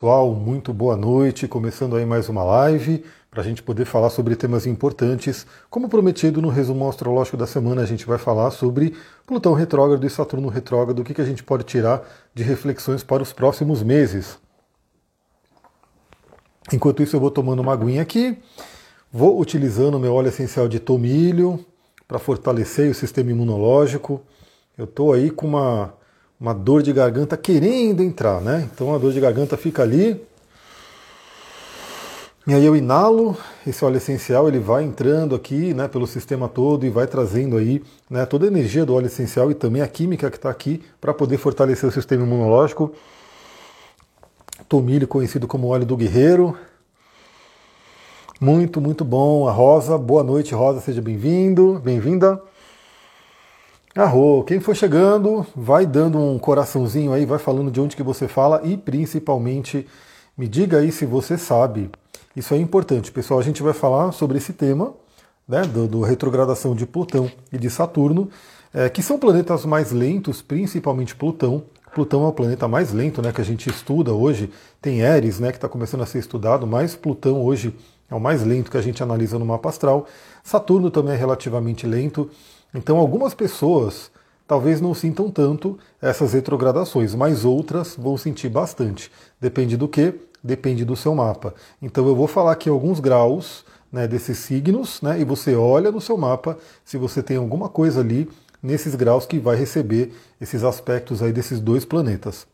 Pessoal, muito boa noite. Começando aí mais uma live para a gente poder falar sobre temas importantes. Como prometido no resumo astrológico da semana, a gente vai falar sobre Plutão retrógrado e Saturno retrógrado, o que, que a gente pode tirar de reflexões para os próximos meses. Enquanto isso, eu vou tomando uma aguinha aqui, vou utilizando meu óleo essencial de tomilho para fortalecer o sistema imunológico. Eu estou aí com uma uma dor de garganta querendo entrar, né? Então a dor de garganta fica ali. E aí eu inalo esse óleo essencial, ele vai entrando aqui, né, pelo sistema todo e vai trazendo aí, né, toda a energia do óleo essencial e também a química que está aqui para poder fortalecer o sistema imunológico. Tomilho conhecido como óleo do guerreiro. Muito, muito bom. A Rosa, boa noite, Rosa, seja bem-vindo, bem-vinda. Arro, quem for chegando, vai dando um coraçãozinho aí, vai falando de onde que você fala e principalmente me diga aí se você sabe. Isso é importante, pessoal. A gente vai falar sobre esse tema, né, do, do retrogradação de Plutão e de Saturno, é, que são planetas mais lentos, principalmente Plutão. Plutão é o planeta mais lento, né, que a gente estuda hoje. Tem Eris, né, que está começando a ser estudado, mas Plutão hoje é o mais lento que a gente analisa no mapa astral. Saturno também é relativamente lento. Então, algumas pessoas talvez não sintam tanto essas retrogradações, mas outras vão sentir bastante. Depende do que? Depende do seu mapa. Então, eu vou falar aqui alguns graus né, desses signos, né, e você olha no seu mapa se você tem alguma coisa ali nesses graus que vai receber esses aspectos aí desses dois planetas.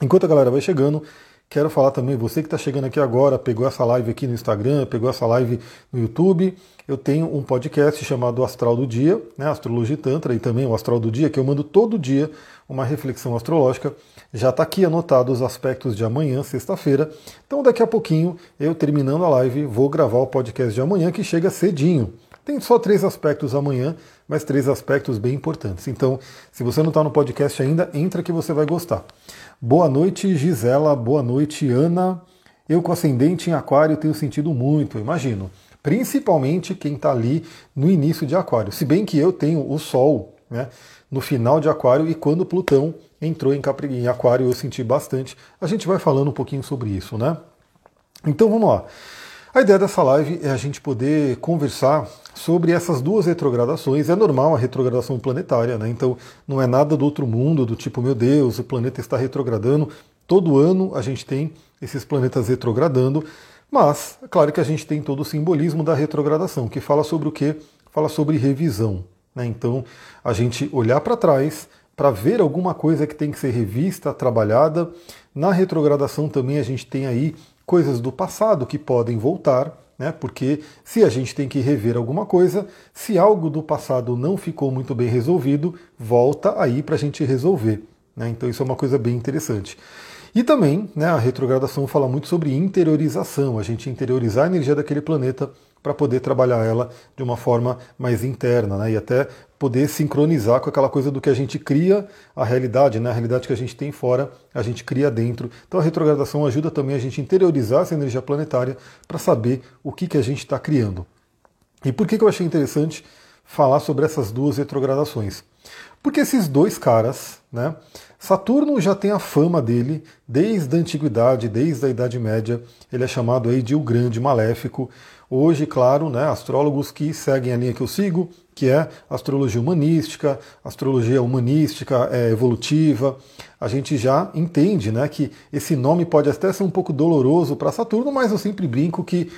Enquanto a galera vai chegando, Quero falar também, você que está chegando aqui agora, pegou essa live aqui no Instagram, pegou essa live no YouTube, eu tenho um podcast chamado Astral do Dia, né, Astrologia Tantra, e também o Astral do Dia, que eu mando todo dia uma reflexão astrológica. Já está aqui anotado os aspectos de amanhã, sexta-feira. Então daqui a pouquinho, eu terminando a live, vou gravar o podcast de amanhã, que chega cedinho. Tem só três aspectos amanhã, mas três aspectos bem importantes. Então, se você não está no podcast ainda, entra que você vai gostar. Boa noite, Gisela. Boa noite, Ana. Eu com ascendente em aquário tenho sentido muito, imagino. Principalmente quem está ali no início de aquário. Se bem que eu tenho o Sol né, no final de aquário e quando Plutão entrou em, Capri... em aquário eu senti bastante. A gente vai falando um pouquinho sobre isso, né? Então vamos lá. A ideia dessa live é a gente poder conversar sobre essas duas retrogradações. É normal a retrogradação planetária, né? Então não é nada do outro mundo, do tipo, meu Deus, o planeta está retrogradando. Todo ano a gente tem esses planetas retrogradando, mas é claro que a gente tem todo o simbolismo da retrogradação, que fala sobre o quê? Fala sobre revisão. Né? Então a gente olhar para trás para ver alguma coisa que tem que ser revista, trabalhada. Na retrogradação também a gente tem aí coisas do passado que podem voltar, né? Porque se a gente tem que rever alguma coisa, se algo do passado não ficou muito bem resolvido, volta aí para a gente resolver. Né? Então isso é uma coisa bem interessante. E também, né, a retrogradação fala muito sobre interiorização, a gente interiorizar a energia daquele planeta para poder trabalhar ela de uma forma mais interna, né? E até poder sincronizar com aquela coisa do que a gente cria a realidade, né? A realidade que a gente tem fora, a gente cria dentro. Então a retrogradação ajuda também a gente interiorizar essa energia planetária para saber o que, que a gente está criando. E por que, que eu achei interessante falar sobre essas duas retrogradações? Porque esses dois caras, né? Saturno já tem a fama dele desde a antiguidade, desde a Idade Média. Ele é chamado aí de o Grande Maléfico. Hoje, claro, né, astrólogos que seguem a linha que eu sigo, que é astrologia humanística, astrologia humanística é, evolutiva, a gente já entende né, que esse nome pode até ser um pouco doloroso para Saturno, mas eu sempre brinco que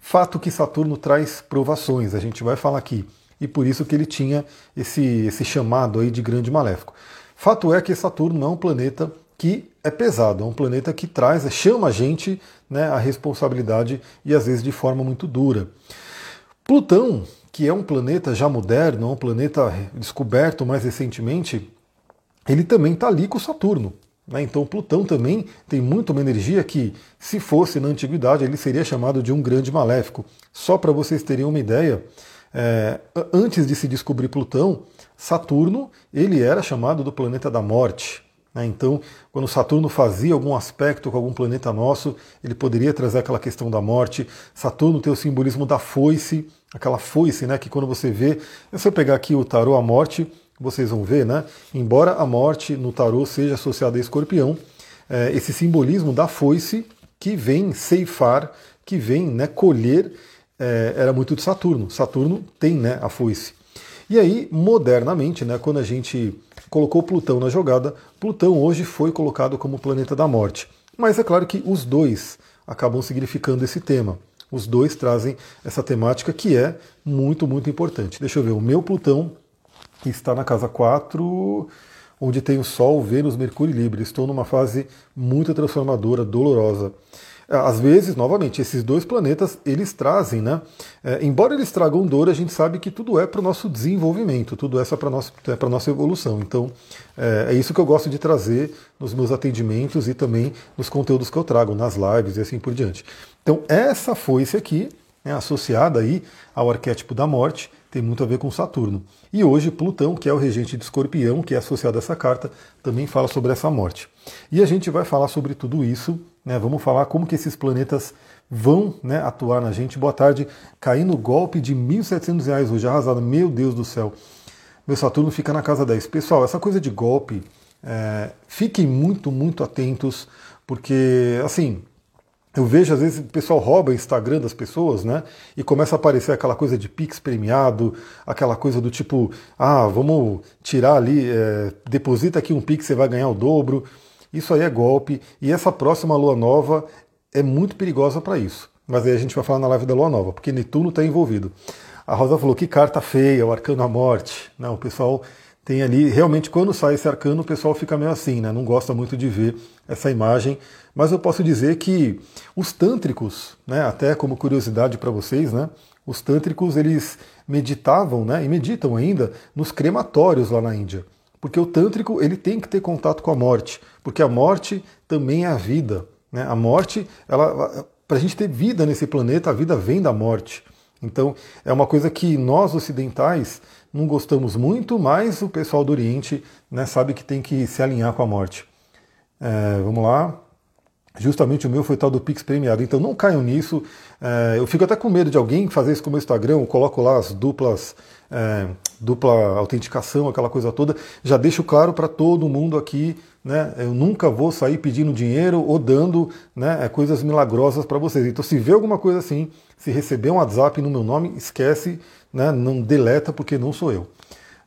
fato que Saturno traz provações, a gente vai falar aqui. E por isso que ele tinha esse, esse chamado aí de grande maléfico. Fato é que Saturno é um planeta que é pesado, é um planeta que traz, chama a gente né, a responsabilidade e às vezes de forma muito dura. Plutão, que é um planeta já moderno, um planeta descoberto mais recentemente, ele também está ali com Saturno. Né? Então Plutão também tem muito uma energia que, se fosse na antiguidade, ele seria chamado de um grande maléfico. Só para vocês terem uma ideia, é, antes de se descobrir Plutão, Saturno ele era chamado do planeta da morte. Né? Então, quando Saturno fazia algum aspecto com algum planeta nosso, ele poderia trazer aquela questão da morte. Saturno tem o simbolismo da foice, aquela foice, né? Que quando você vê, se eu pegar aqui o tarô a morte, vocês vão ver, né? Embora a morte no tarô seja associada a escorpião, é, esse simbolismo da foice que vem ceifar, que vem né, colher, é, era muito de Saturno. Saturno tem né, a foice. E aí, modernamente, né, quando a gente colocou Plutão na jogada, Plutão hoje foi colocado como planeta da morte. Mas é claro que os dois acabam significando esse tema. Os dois trazem essa temática que é muito, muito importante. Deixa eu ver, o meu Plutão está na casa 4, onde tem o Sol, Vênus, Mercúrio e Libra. Estou numa fase muito transformadora, dolorosa. Às vezes, novamente, esses dois planetas, eles trazem, né? É, embora eles tragam dor, a gente sabe que tudo é para o nosso desenvolvimento, tudo é para é a nossa evolução. Então, é, é, isso que eu gosto de trazer nos meus atendimentos e também nos conteúdos que eu trago, nas lives e assim por diante. Então, essa foice aqui, né, associada aí ao arquétipo da morte, tem muito a ver com Saturno. E hoje Plutão, que é o regente de Escorpião, que é associado a essa carta, também fala sobre essa morte. E a gente vai falar sobre tudo isso, né? Vamos falar como que esses planetas vão né, atuar na gente. Boa tarde, caindo golpe de 1.700 reais hoje, arrasado. Meu Deus do céu. Meu Saturno fica na casa 10. Pessoal, essa coisa de golpe, é, fiquem muito, muito atentos, porque, assim, eu vejo, às vezes, o pessoal rouba o Instagram das pessoas, né? E começa a aparecer aquela coisa de Pix premiado, aquela coisa do tipo, ah, vamos tirar ali, é, deposita aqui um Pix, você vai ganhar o dobro. Isso aí é golpe. E essa próxima lua nova é muito perigosa para isso. Mas aí a gente vai falar na live da lua nova, porque Netuno está envolvido. A Rosa falou que carta feia, o arcano à morte. Não, o pessoal tem ali, realmente, quando sai esse arcano, o pessoal fica meio assim, né? Não gosta muito de ver essa imagem. Mas eu posso dizer que os tântricos, né, até como curiosidade para vocês, né, os tântricos eles meditavam, né, e meditam ainda nos crematórios lá na Índia, porque o tântrico ele tem que ter contato com a morte, porque a morte também é a vida, né? A morte, ela, para a gente ter vida nesse planeta, a vida vem da morte. Então é uma coisa que nós ocidentais não gostamos muito, mas o pessoal do Oriente né, sabe que tem que se alinhar com a morte. É, vamos lá. Justamente o meu foi tal do Pix premiado. Então não caiam nisso. É, eu fico até com medo de alguém fazer isso com o meu Instagram. Eu coloco lá as duplas, é, dupla autenticação, aquela coisa toda. Já deixo claro para todo mundo aqui. Né, eu nunca vou sair pedindo dinheiro ou dando né, é, coisas milagrosas para vocês. Então, se vê alguma coisa assim, se receber um WhatsApp no meu nome, esquece, né, não deleta, porque não sou eu.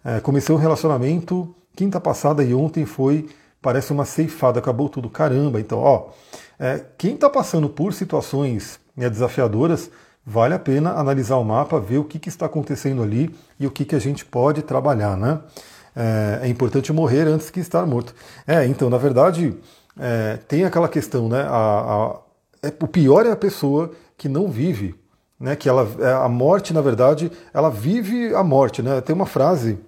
É, comecei um relacionamento quinta passada e ontem foi parece uma ceifada, acabou tudo. Caramba, então, ó, é, quem está passando por situações né, desafiadoras, vale a pena analisar o mapa, ver o que, que está acontecendo ali e o que, que a gente pode trabalhar, né? É, é importante morrer antes que estar morto. É, então, na verdade, é, tem aquela questão, né? A, a, é, o pior é a pessoa que não vive, né? Que ela, é, a morte, na verdade, ela vive a morte, né? Tem uma frase,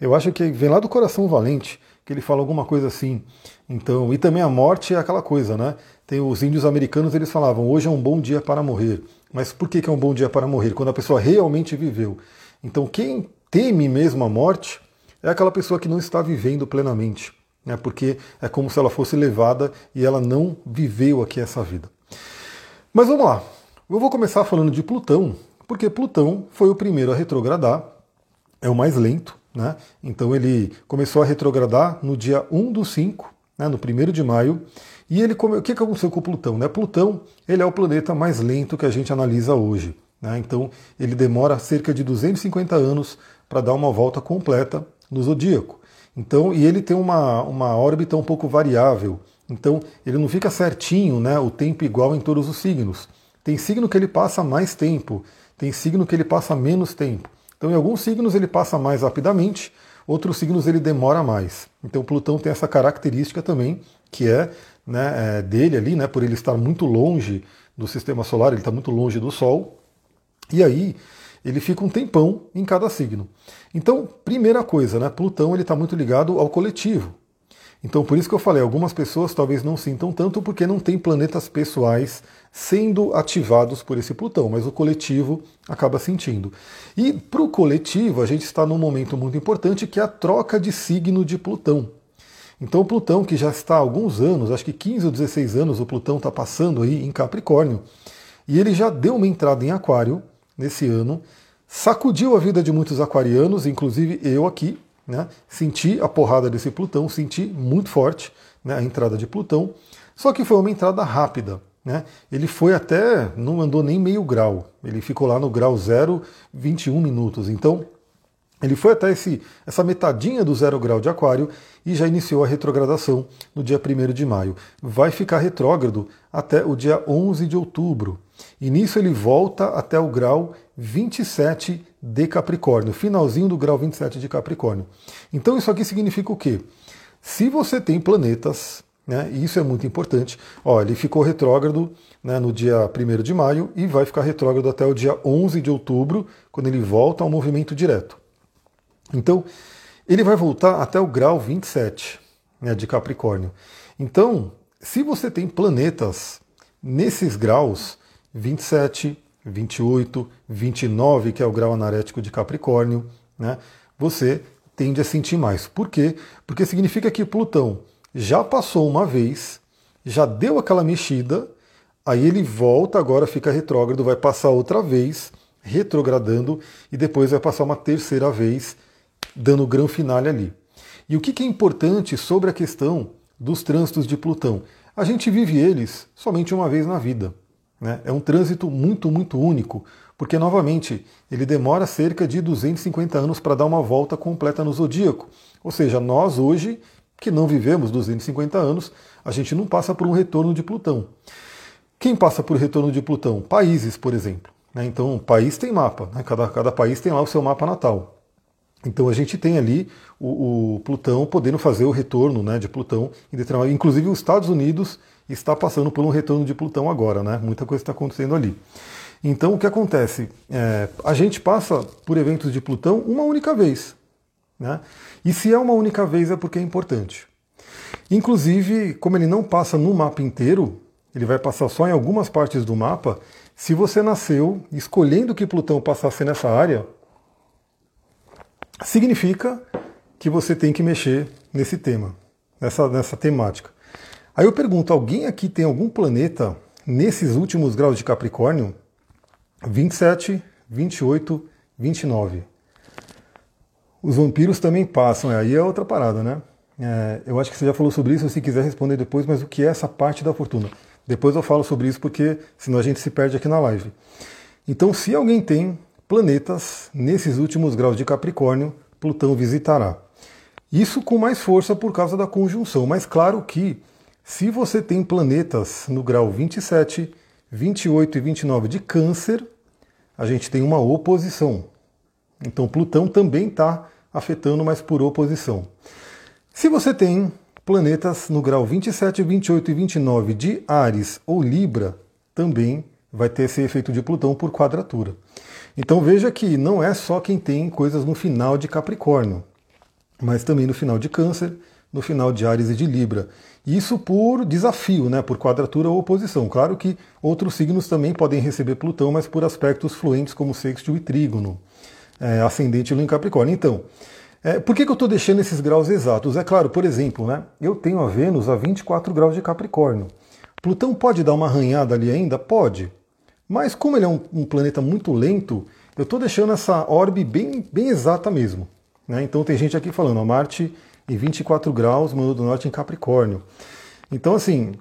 eu acho que vem lá do coração valente, que ele fala alguma coisa assim. Então, e também a morte é aquela coisa, né? Tem os índios americanos, eles falavam: "Hoje é um bom dia para morrer". Mas por que, que é um bom dia para morrer? Quando a pessoa realmente viveu. Então, quem teme mesmo a morte é aquela pessoa que não está vivendo plenamente, né? Porque é como se ela fosse levada e ela não viveu aqui essa vida. Mas vamos lá. Eu vou começar falando de Plutão, porque Plutão foi o primeiro a retrogradar, é o mais lento, né? Então ele começou a retrogradar no dia 1 do 5, né, no 1 de maio. E ele come... o que aconteceu com Plutão? Né? Plutão ele é o planeta mais lento que a gente analisa hoje. Né? Então ele demora cerca de 250 anos para dar uma volta completa no zodíaco. Então, e ele tem uma, uma órbita um pouco variável. Então ele não fica certinho, né, o tempo igual em todos os signos. Tem signo que ele passa mais tempo, tem signo que ele passa menos tempo. Então, em alguns signos ele passa mais rapidamente, outros signos ele demora mais. Então, Plutão tem essa característica também, que é, né, é dele ali, né, por ele estar muito longe do sistema solar, ele está muito longe do Sol. E aí ele fica um tempão em cada signo. Então, primeira coisa, né, Plutão ele está muito ligado ao coletivo. Então, por isso que eu falei, algumas pessoas talvez não sintam tanto porque não tem planetas pessoais sendo ativados por esse Plutão, mas o coletivo acaba sentindo. E para o coletivo, a gente está num momento muito importante que é a troca de signo de Plutão. Então, Plutão, que já está há alguns anos, acho que 15 ou 16 anos, o Plutão está passando aí em Capricórnio, e ele já deu uma entrada em Aquário nesse ano, sacudiu a vida de muitos aquarianos, inclusive eu aqui, né? Senti a porrada desse Plutão, senti muito forte. né, a entrada de Plutão, só que foi uma entrada rápida. Né? Ele foi até, não andou nem meio grau, ele ficou lá no grau 0, 21 minutos. Então, ele foi até esse, essa metadinha do zero grau de Aquário e já iniciou a retrogradação no dia 1 de maio. Vai ficar retrógrado até o dia 11 de outubro. E nisso ele volta até o grau 27 de Capricórnio, finalzinho do grau 27 de Capricórnio. Então isso aqui significa o quê? Se você tem planetas, né, e isso é muito importante, ó, ele ficou retrógrado né, no dia 1 de maio e vai ficar retrógrado até o dia 11 de outubro, quando ele volta ao movimento direto. Então, ele vai voltar até o grau 27 né, de Capricórnio. Então, se você tem planetas nesses graus, 27, 28, 29, que é o grau anarético de Capricórnio, né, você tende a sentir mais. Por quê? Porque significa que Plutão já passou uma vez, já deu aquela mexida, aí ele volta, agora fica retrógrado, vai passar outra vez, retrogradando, e depois vai passar uma terceira vez, dando o grão finale ali. E o que é importante sobre a questão dos trânsitos de Plutão? A gente vive eles somente uma vez na vida. Né? É um trânsito muito, muito único, porque, novamente, ele demora cerca de 250 anos para dar uma volta completa no zodíaco. Ou seja, nós hoje, que não vivemos 250 anos, a gente não passa por um retorno de Plutão. Quem passa por retorno de Plutão? Países, por exemplo. Né? Então, país tem mapa, né? cada, cada país tem lá o seu mapa natal. Então a gente tem ali o, o, Plutão podendo fazer o retorno né, de Plutão em determinado. Inclusive os Estados Unidos está passando por um retorno de Plutão agora, né? Muita coisa está acontecendo ali. Então o que acontece? É, a gente passa por eventos de Plutão uma única vez. Né? E se é uma única vez é porque é importante. Inclusive, como ele não passa no mapa inteiro, ele vai passar só em algumas partes do mapa. Se você nasceu escolhendo que Plutão passasse nessa área, significa que você tem que mexer nesse tema, nessa, nessa temática. Aí eu pergunto: alguém aqui tem algum planeta nesses últimos graus de Capricórnio? 27, 28, 29. Os vampiros também passam, aí é outra parada, né? É, eu acho que você já falou sobre isso, se quiser responder depois, mas o que é essa parte da fortuna? Depois eu falo sobre isso, porque senão a gente se perde aqui na live. Então, se alguém tem planetas nesses últimos graus de Capricórnio, Plutão visitará. Isso com mais força por causa da conjunção, mas claro que se você tem planetas no grau 27, 28 e 29 de Câncer, a gente tem uma oposição. Então Plutão também está afetando, mas por oposição. Se você tem planetas no grau 27, 28 e 29 de Ares ou Libra, também vai ter esse efeito de Plutão por quadratura. Então veja que não é só quem tem coisas no final de Capricórnio, mas também no final de Câncer, no final de Ares e de Libra. Isso por desafio, né, por quadratura ou oposição. Claro que outros signos também podem receber Plutão, mas por aspectos fluentes como sexto e trígono, é, ascendente em Capricórnio. Então, é, por que, que eu estou deixando esses graus exatos? É claro, por exemplo, né, eu tenho a Vênus a 24 graus de Capricórnio. Plutão pode dar uma arranhada ali ainda? Pode. Mas como ele é um, um planeta muito lento, eu estou deixando essa orbe bem, bem exata mesmo. Né? Então tem gente aqui falando, a Marte em 24 graus, Mano do Norte em Capricórnio. Então assim,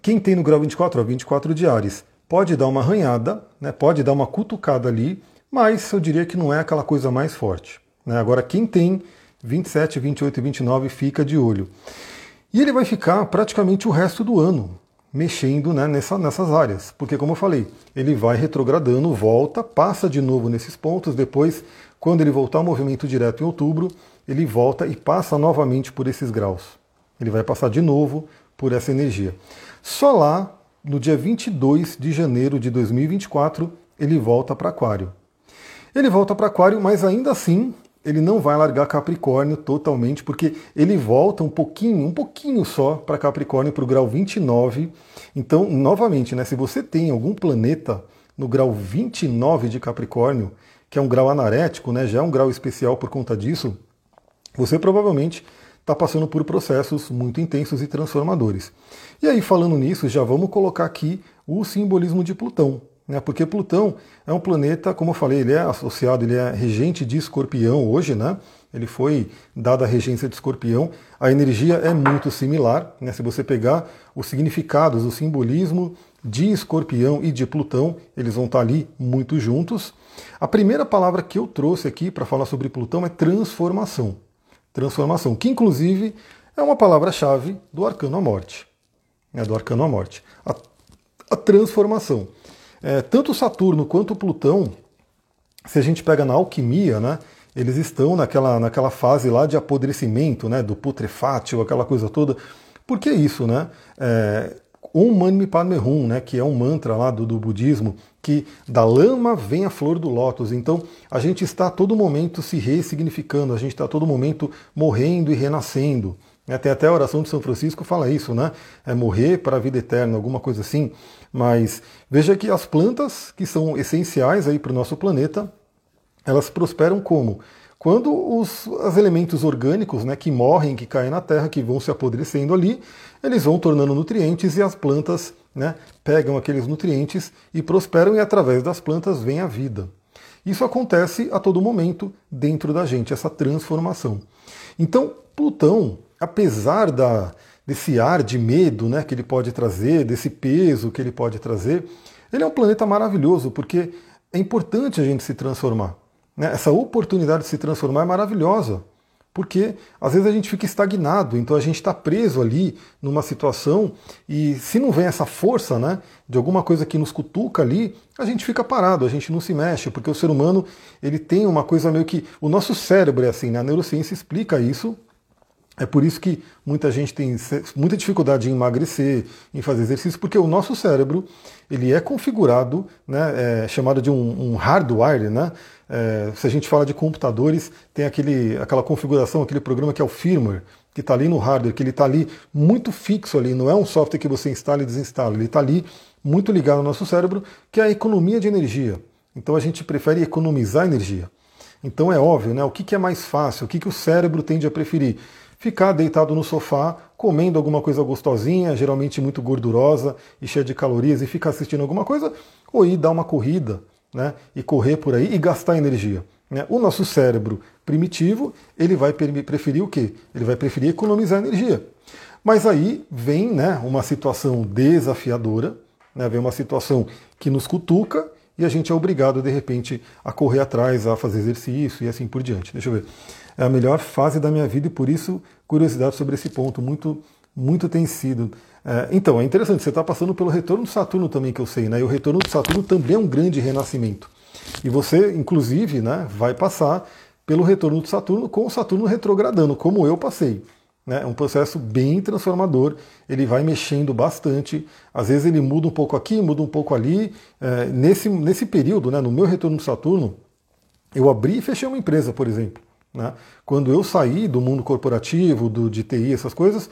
quem tem no grau 24, ó, 24 de Ares, pode dar uma arranhada, né? pode dar uma cutucada ali, mas eu diria que não é aquela coisa mais forte. Né? Agora quem tem 27, 28 e 29 fica de olho. E ele vai ficar praticamente o resto do ano mexendo né, nessa, nessas áreas. Porque, como eu falei, ele vai retrogradando, volta, passa de novo nesses pontos, depois, quando ele voltar ao movimento direto em outubro, ele volta e passa novamente por esses graus. Ele vai passar de novo por essa energia. Só lá, no dia 22 de janeiro de 2024, ele volta para Aquário. Ele volta para Aquário, mas ainda assim ele não vai largar Capricórnio totalmente, porque ele volta um pouquinho, um pouquinho só para Capricórnio, para o grau 29. Então, novamente, né, se você tem algum planeta no grau 29 de Capricórnio, que é um grau anarético, né, já é um grau especial por conta disso, você provavelmente está passando por processos muito intensos e transformadores. E aí, falando nisso, já vamos colocar aqui o simbolismo de Plutão né? porque Plutão é um planeta, como eu falei, ele é associado, ele é regente de escorpião hoje, né? ele foi dado a regência de escorpião. A energia é muito similar, né? se você pegar os significados, o simbolismo de escorpião e de Plutão, eles vão estar ali muito juntos. A primeira palavra que eu trouxe aqui para falar sobre Plutão é transformação. Transformação, que inclusive é uma palavra-chave do arcano à morte. Né? Do arcano à morte. A, a transformação. É, tanto Saturno quanto Plutão, se a gente pega na alquimia, né? Eles estão naquela, naquela fase lá de apodrecimento, né? Do putrefátil, aquela coisa toda. Por que isso, né? É, Om Mani Padme Hum, né, que é um mantra lá do, do budismo, que da lama vem a flor do lótus. Então a gente está a todo momento se ressignificando, a gente está a todo momento morrendo e renascendo. É, tem até a oração de São Francisco fala isso, né? É morrer para a vida eterna, alguma coisa assim. Mas veja que as plantas que são essenciais aí para o nosso planeta, elas prosperam como? Quando os, os elementos orgânicos né, que morrem, que caem na terra, que vão se apodrecendo ali, eles vão tornando nutrientes e as plantas né, pegam aqueles nutrientes e prosperam, e através das plantas vem a vida. Isso acontece a todo momento dentro da gente, essa transformação. Então, Plutão, apesar da, desse ar de medo né, que ele pode trazer, desse peso que ele pode trazer, ele é um planeta maravilhoso, porque é importante a gente se transformar. Né? Essa oportunidade de se transformar é maravilhosa, porque às vezes a gente fica estagnado, então a gente está preso ali numa situação e se não vem essa força né, de alguma coisa que nos cutuca ali, a gente fica parado, a gente não se mexe, porque o ser humano ele tem uma coisa meio que. O nosso cérebro é assim, né? a neurociência explica isso, é por isso que muita gente tem muita dificuldade em emagrecer, em fazer exercício, porque o nosso cérebro ele é configurado, né, é chamado de um, um hardware, né? É, se a gente fala de computadores, tem aquele, aquela configuração, aquele programa que é o firmware, que está ali no hardware, que ele está ali muito fixo ali, não é um software que você instala e desinstala, ele está ali muito ligado ao nosso cérebro, que é a economia de energia. Então a gente prefere economizar energia. Então é óbvio, né? O que, que é mais fácil? O que, que o cérebro tende a preferir? Ficar deitado no sofá, comendo alguma coisa gostosinha, geralmente muito gordurosa e cheia de calorias, e ficar assistindo alguma coisa, ou ir dar uma corrida, né? E correr por aí e gastar energia. Né? O nosso cérebro primitivo, ele vai preferir o quê? Ele vai preferir economizar energia. Mas aí vem né, uma situação desafiadora, né, vem uma situação que nos cutuca e a gente é obrigado, de repente, a correr atrás, a fazer exercício e assim por diante. Deixa eu ver é a melhor fase da minha vida e por isso curiosidade sobre esse ponto muito muito tem sido. É, então, é interessante, você está passando pelo retorno de Saturno também, que eu sei, né? E o retorno de Saturno também é um grande renascimento. E você, inclusive, né, vai passar pelo retorno de Saturno com o Saturno retrogradando, como eu passei. Né? É um processo bem transformador, ele vai mexendo bastante, às vezes ele muda um pouco aqui, muda um pouco ali. É, nesse, nesse período, né, no meu retorno de Saturno, eu abri e fechei uma empresa, por exemplo. Né? Quando eu saí do mundo corporativo, do, de TI, essas coisas,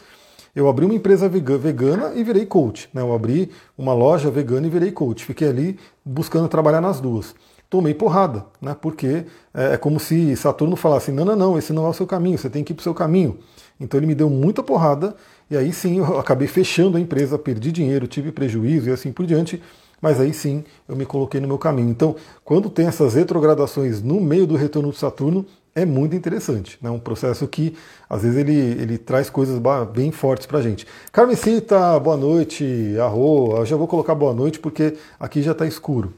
eu abri uma empresa vegana e virei coach. Né? Eu abri uma loja vegana e virei coach. Fiquei ali buscando trabalhar nas duas. Tomei porrada, né? porque é, é como se Saturno falasse: não, não, não, esse não é o seu caminho, você tem que ir para o seu caminho. Então ele me deu muita porrada e aí sim eu acabei fechando a empresa, perdi dinheiro, tive prejuízo e assim por diante. Mas aí sim eu me coloquei no meu caminho. Então, quando tem essas retrogradações no meio do retorno de Saturno, é muito interessante. É né? um processo que, às vezes, ele, ele traz coisas bem fortes para a gente. Carmesita, boa noite. Arro, eu já vou colocar boa noite porque aqui já está escuro.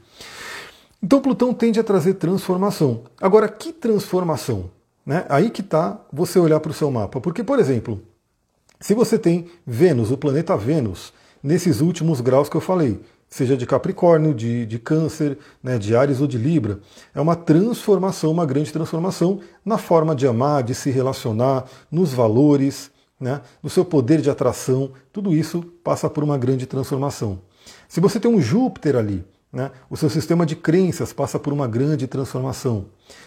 Então, Plutão tende a trazer transformação. Agora, que transformação? Né? Aí que está você olhar para o seu mapa. Porque, por exemplo, se você tem Vênus, o planeta Vênus, nesses últimos graus que eu falei, seja de Capricórnio, de, de Câncer, né, de Ares ou de Libra. É uma transformação, uma grande transformação na forma de amar, de se relacionar, nos valores, né, no seu poder de atração. Tudo isso passa por uma grande transformação. Se você tem um Júpiter ali, né, o seu sistema de crenças passa por uma grande transformação.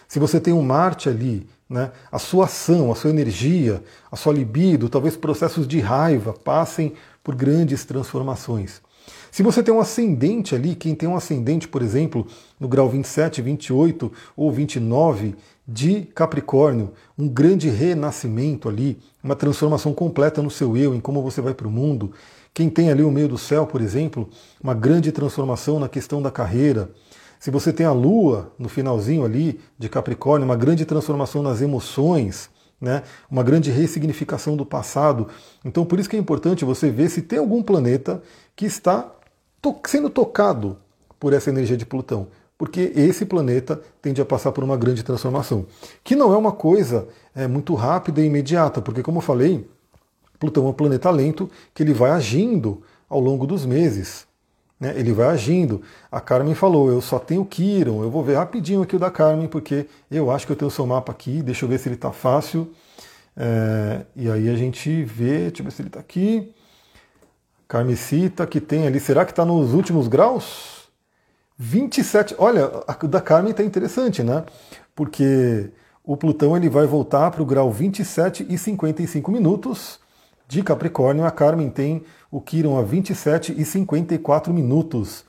Se você tem um Marte ali, né, a sua ação, a sua energia, a sua libido, talvez processos de raiva passem por grandes transformações. Se você tem um ascendente ali, quem tem um ascendente, por exemplo, no grau 27, 28 ou 29 de Capricórnio, um grande renascimento ali, uma transformação completa no seu eu, em como você vai para o mundo. Quem tem ali o meio do céu, por exemplo, uma grande transformação na questão da carreira. Se você tem a Lua no finalzinho ali de Capricórnio, uma grande transformação nas emoções, né? uma grande ressignificação do passado. Então, por isso que é importante você ver se tem algum planeta que está to sendo tocado por essa energia de Plutão. Porque esse planeta tende a passar por uma grande transformação. Que não é uma coisa é, muito rápida e imediata, porque, como eu falei, Plutão é um planeta lento que ele vai agindo ao longo dos meses. Né? Ele vai agindo. A Carmen falou, eu só tenho Kiron, eu vou ver rapidinho aqui o da Carmen, porque eu acho que eu tenho o seu mapa aqui, deixa eu ver se ele está fácil. É, e aí a gente vê, deixa eu ver se ele está aqui. Carmecita, que tem ali, será que está nos últimos graus? 27, olha, a da Carmen está interessante, né? Porque o Plutão ele vai voltar para o grau 27 e 55 minutos de Capricórnio, a Carmen tem o Quiron a 27 e 54 minutos.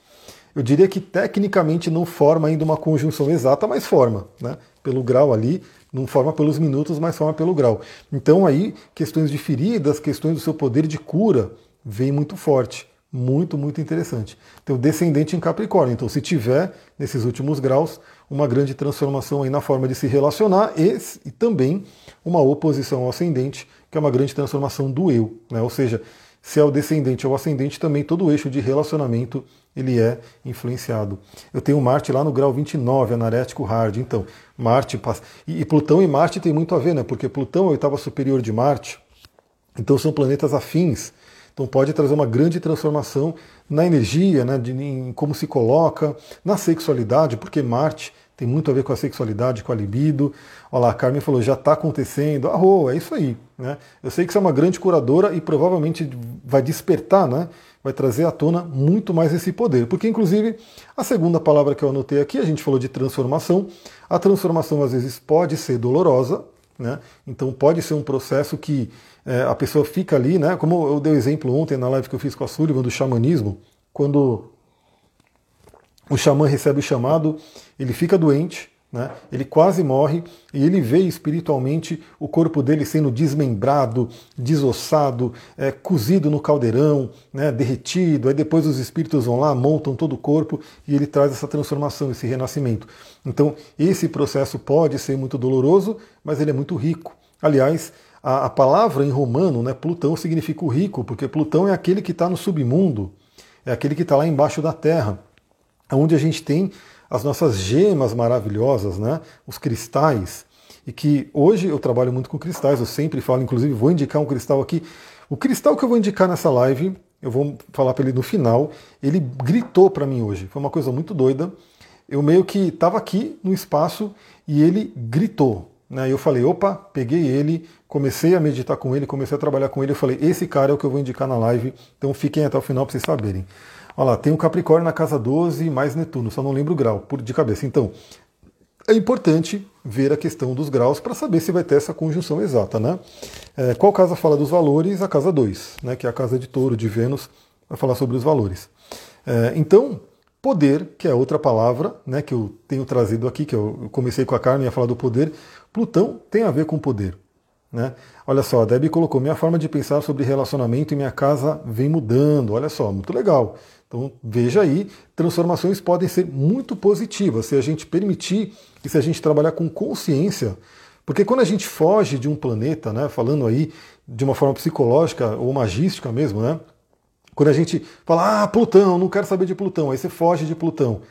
Eu diria que tecnicamente não forma ainda uma conjunção exata, mas forma, né? Pelo grau ali, não forma pelos minutos, mas forma pelo grau. Então aí, questões de feridas, questões do seu poder de cura, vem muito forte. Muito, muito interessante. Então, descendente em Capricórnio. Então, se tiver nesses últimos graus, uma grande transformação aí na forma de se relacionar e, e também uma oposição ao ascendente, que é uma grande transformação do eu. Né? Ou seja, se é o descendente ou o ascendente, também todo o eixo de relacionamento ele é influenciado. Eu tenho Marte lá no grau 29, anarético hard. Então, Marte. E, e Plutão e Marte tem muito a ver, né? Porque Plutão é a oitava superior de Marte, então são planetas afins. Então pode trazer uma grande transformação na energia, né, de, em como se coloca, na sexualidade, porque Marte tem muito a ver com a sexualidade, com a libido. Olha lá, a Carmen falou, já está acontecendo. Ah, é isso aí. Né? Eu sei que você é uma grande curadora e provavelmente vai despertar, né? vai trazer à tona muito mais esse poder. Porque, inclusive, a segunda palavra que eu anotei aqui, a gente falou de transformação. A transformação, às vezes, pode ser dolorosa, né? então pode ser um processo que é, a pessoa fica ali, né? como eu dei o exemplo ontem na live que eu fiz com a Sullivan do xamanismo, quando o xamã recebe o chamado, ele fica doente, né? ele quase morre e ele vê espiritualmente o corpo dele sendo desmembrado, desossado, é, cozido no caldeirão, né? derretido. Aí depois os espíritos vão lá, montam todo o corpo e ele traz essa transformação, esse renascimento. Então, esse processo pode ser muito doloroso, mas ele é muito rico. Aliás, a, a palavra em romano, né, Plutão, significa o rico, porque Plutão é aquele que está no submundo, é aquele que está lá embaixo da terra onde a gente tem as nossas gemas maravilhosas, né? os cristais, e que hoje eu trabalho muito com cristais, eu sempre falo, inclusive vou indicar um cristal aqui. O cristal que eu vou indicar nessa live, eu vou falar para ele no final, ele gritou para mim hoje, foi uma coisa muito doida. Eu meio que estava aqui no espaço e ele gritou. Né? Eu falei, opa, peguei ele, comecei a meditar com ele, comecei a trabalhar com ele. Eu falei, esse cara é o que eu vou indicar na live, então fiquem até o final para vocês saberem. Olha lá, tem o Capricórnio na casa 12 mais Netuno, só não lembro o grau, por de cabeça. Então, é importante ver a questão dos graus para saber se vai ter essa conjunção exata. Né? É, qual casa fala dos valores? A casa 2, né, que é a casa de touro, de Vênus, vai falar sobre os valores. É, então, poder, que é outra palavra né, que eu tenho trazido aqui, que eu comecei com a Carmen a falar do poder, Plutão tem a ver com poder. Né? Olha só, a Debbie colocou: minha forma de pensar sobre relacionamento em minha casa vem mudando. Olha só, muito legal. Então veja aí, transformações podem ser muito positivas se a gente permitir e se a gente trabalhar com consciência. Porque quando a gente foge de um planeta, né, falando aí de uma forma psicológica ou magística mesmo, né? Quando a gente fala, ah, Plutão, não quero saber de Plutão, aí você foge de Plutão.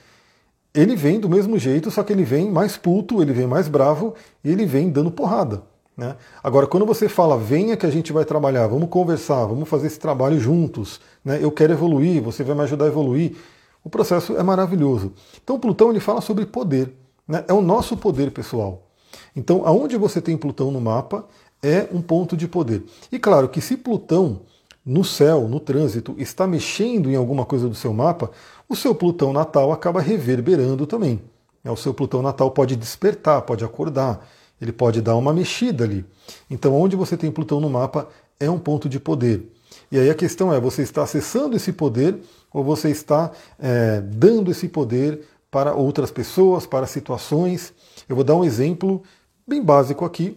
Ele vem do mesmo jeito, só que ele vem mais puto, ele vem mais bravo e ele vem dando porrada. Né? Agora, quando você fala, venha que a gente vai trabalhar, vamos conversar, vamos fazer esse trabalho juntos, né? eu quero evoluir, você vai me ajudar a evoluir, o processo é maravilhoso. Então, Plutão ele fala sobre poder, né? é o nosso poder pessoal. Então, aonde você tem Plutão no mapa é um ponto de poder. E claro que se Plutão no céu, no trânsito, está mexendo em alguma coisa do seu mapa, o seu Plutão natal acaba reverberando também. O seu Plutão natal pode despertar, pode acordar ele pode dar uma mexida ali. Então, onde você tem Plutão no mapa é um ponto de poder. E aí a questão é: você está acessando esse poder ou você está é, dando esse poder para outras pessoas, para situações? Eu vou dar um exemplo bem básico aqui.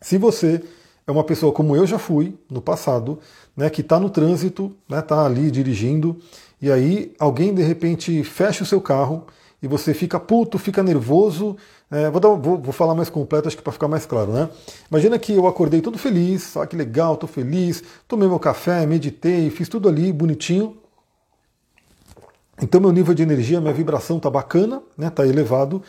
Se você é uma pessoa como eu já fui no passado, né, que está no trânsito, está né, tá ali dirigindo, e aí alguém de repente fecha o seu carro e você fica puto, fica nervoso. É, vou, dar, vou, vou, falar mais completo, acho que para ficar mais claro, né? Imagina que eu acordei todo feliz, ah, que legal, tô feliz, tomei meu café, meditei, fiz tudo ali bonitinho. Então meu nível de energia, minha vibração tá bacana, né? Tá elevado.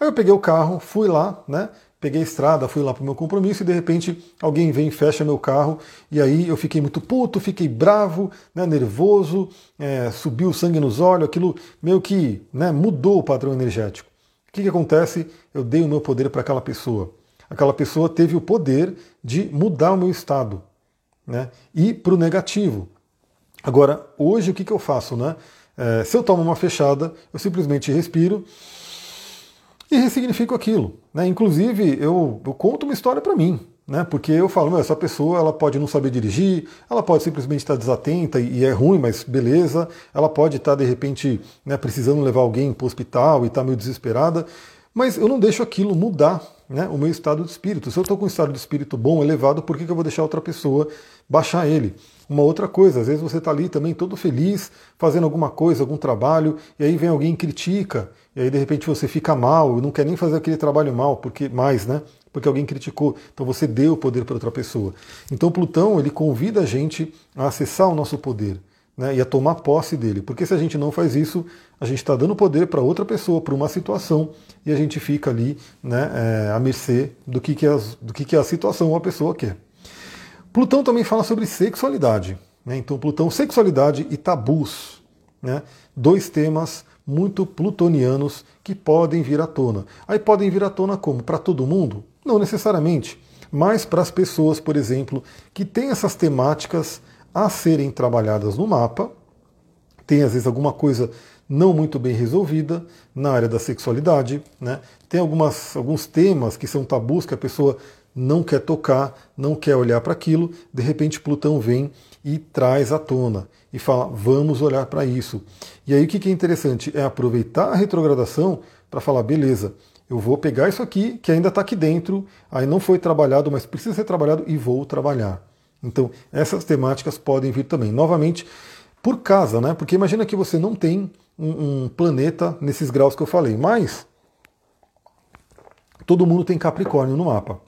Aí eu peguei o carro, fui lá, né? peguei a estrada, fui lá para o meu compromisso e de repente alguém vem e fecha meu carro e aí eu fiquei muito puto, fiquei bravo, né, nervoso, é, subiu o sangue nos olhos, aquilo meio que né, mudou o padrão energético. O que, que acontece? Eu dei o meu poder para aquela pessoa. Aquela pessoa teve o poder de mudar o meu estado né, e para o negativo. Agora, hoje o que, que eu faço? Né? É, se eu tomo uma fechada, eu simplesmente respiro e ressignifico aquilo. Né? Inclusive, eu, eu conto uma história para mim, né? porque eu falo, essa pessoa ela pode não saber dirigir, ela pode simplesmente estar desatenta e é ruim, mas beleza, ela pode estar de repente né, precisando levar alguém para o hospital e estar tá meio desesperada, mas eu não deixo aquilo mudar né, o meu estado de espírito. Se eu estou com um estado de espírito bom, elevado, por que, que eu vou deixar outra pessoa baixar ele? Uma outra coisa, às vezes você está ali também todo feliz, fazendo alguma coisa, algum trabalho, e aí vem alguém e critica, e aí de repente você fica mal, não quer nem fazer aquele trabalho mal, porque mais, né? Porque alguém criticou. Então você deu o poder para outra pessoa. Então Plutão, ele convida a gente a acessar o nosso poder. Né, e a tomar posse dele. Porque se a gente não faz isso, a gente está dando poder para outra pessoa, para uma situação, e a gente fica ali né, é, à mercê do que, que, é, do que, que a situação ou a pessoa quer. Plutão também fala sobre sexualidade. Né? Então, Plutão, sexualidade e tabus. Né? Dois temas muito plutonianos que podem vir à tona. Aí podem vir à tona como? Para todo mundo? Não necessariamente. Mas para as pessoas, por exemplo, que têm essas temáticas a serem trabalhadas no mapa, tem às vezes alguma coisa não muito bem resolvida na área da sexualidade, né? tem algumas, alguns temas que são tabus que a pessoa não quer tocar, não quer olhar para aquilo, de repente Plutão vem e traz à tona e fala: vamos olhar para isso. E aí o que é interessante é aproveitar a retrogradação para falar: beleza, eu vou pegar isso aqui que ainda está aqui dentro, aí não foi trabalhado, mas precisa ser trabalhado e vou trabalhar. Então, essas temáticas podem vir também. Novamente, por casa, né? Porque imagina que você não tem um, um planeta nesses graus que eu falei, mas todo mundo tem Capricórnio no mapa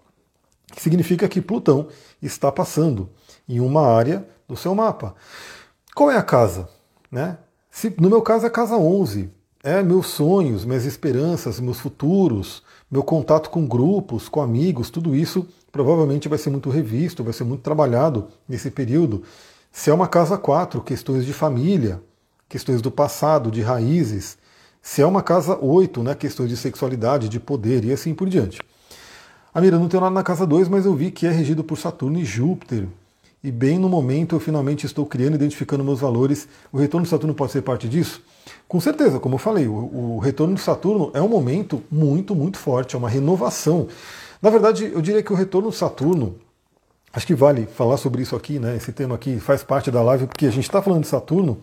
que significa que Plutão está passando em uma área do seu mapa. Qual é a casa? Né? Se, no meu caso, é a casa 11. É meus sonhos, minhas esperanças, meus futuros, meu contato com grupos, com amigos, tudo isso provavelmente vai ser muito revisto, vai ser muito trabalhado nesse período. Se é uma casa 4, questões de família, questões do passado, de raízes. Se é uma casa 8, né, questões de sexualidade, de poder e assim por diante. Amira, não tenho nada na casa 2, mas eu vi que é regido por Saturno e Júpiter. E bem no momento eu finalmente estou criando, identificando meus valores. O retorno de Saturno pode ser parte disso? Com certeza, como eu falei, o, o retorno de Saturno é um momento muito, muito forte, é uma renovação. Na verdade, eu diria que o retorno de Saturno, acho que vale falar sobre isso aqui, né? Esse tema aqui faz parte da live, porque a gente está falando de Saturno.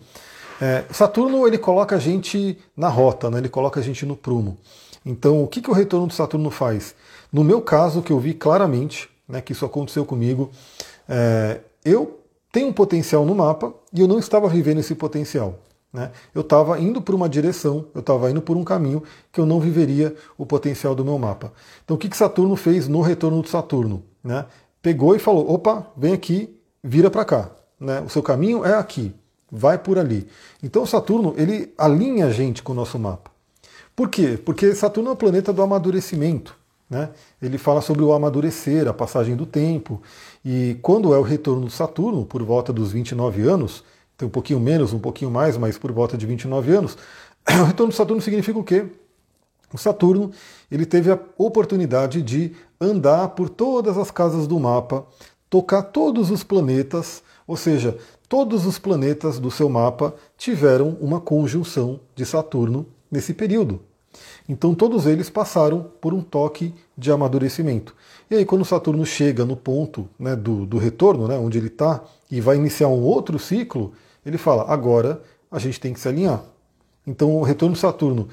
É, Saturno ele coloca a gente na rota, né? ele coloca a gente no prumo. Então, o que, que o retorno de Saturno faz? No meu caso, que eu vi claramente, né, que isso aconteceu comigo, é, eu tenho um potencial no mapa e eu não estava vivendo esse potencial. Né? Eu estava indo por uma direção, eu estava indo por um caminho que eu não viveria o potencial do meu mapa. Então o que, que Saturno fez no retorno do Saturno? Né? Pegou e falou: opa, vem aqui, vira para cá. Né? O seu caminho é aqui, vai por ali. Então Saturno ele alinha a gente com o nosso mapa. Por quê? Porque Saturno é o planeta do amadurecimento. Né? Ele fala sobre o amadurecer, a passagem do tempo. E quando é o retorno de Saturno, por volta dos 29 anos, tem um pouquinho menos, um pouquinho mais, mas por volta de 29 anos, o retorno de Saturno significa o quê? O Saturno ele teve a oportunidade de andar por todas as casas do mapa, tocar todos os planetas, ou seja, todos os planetas do seu mapa tiveram uma conjunção de Saturno nesse período. Então todos eles passaram por um toque de amadurecimento. E aí quando Saturno chega no ponto né, do, do retorno, né, onde ele está, e vai iniciar um outro ciclo, ele fala, agora a gente tem que se alinhar. Então o retorno de Saturno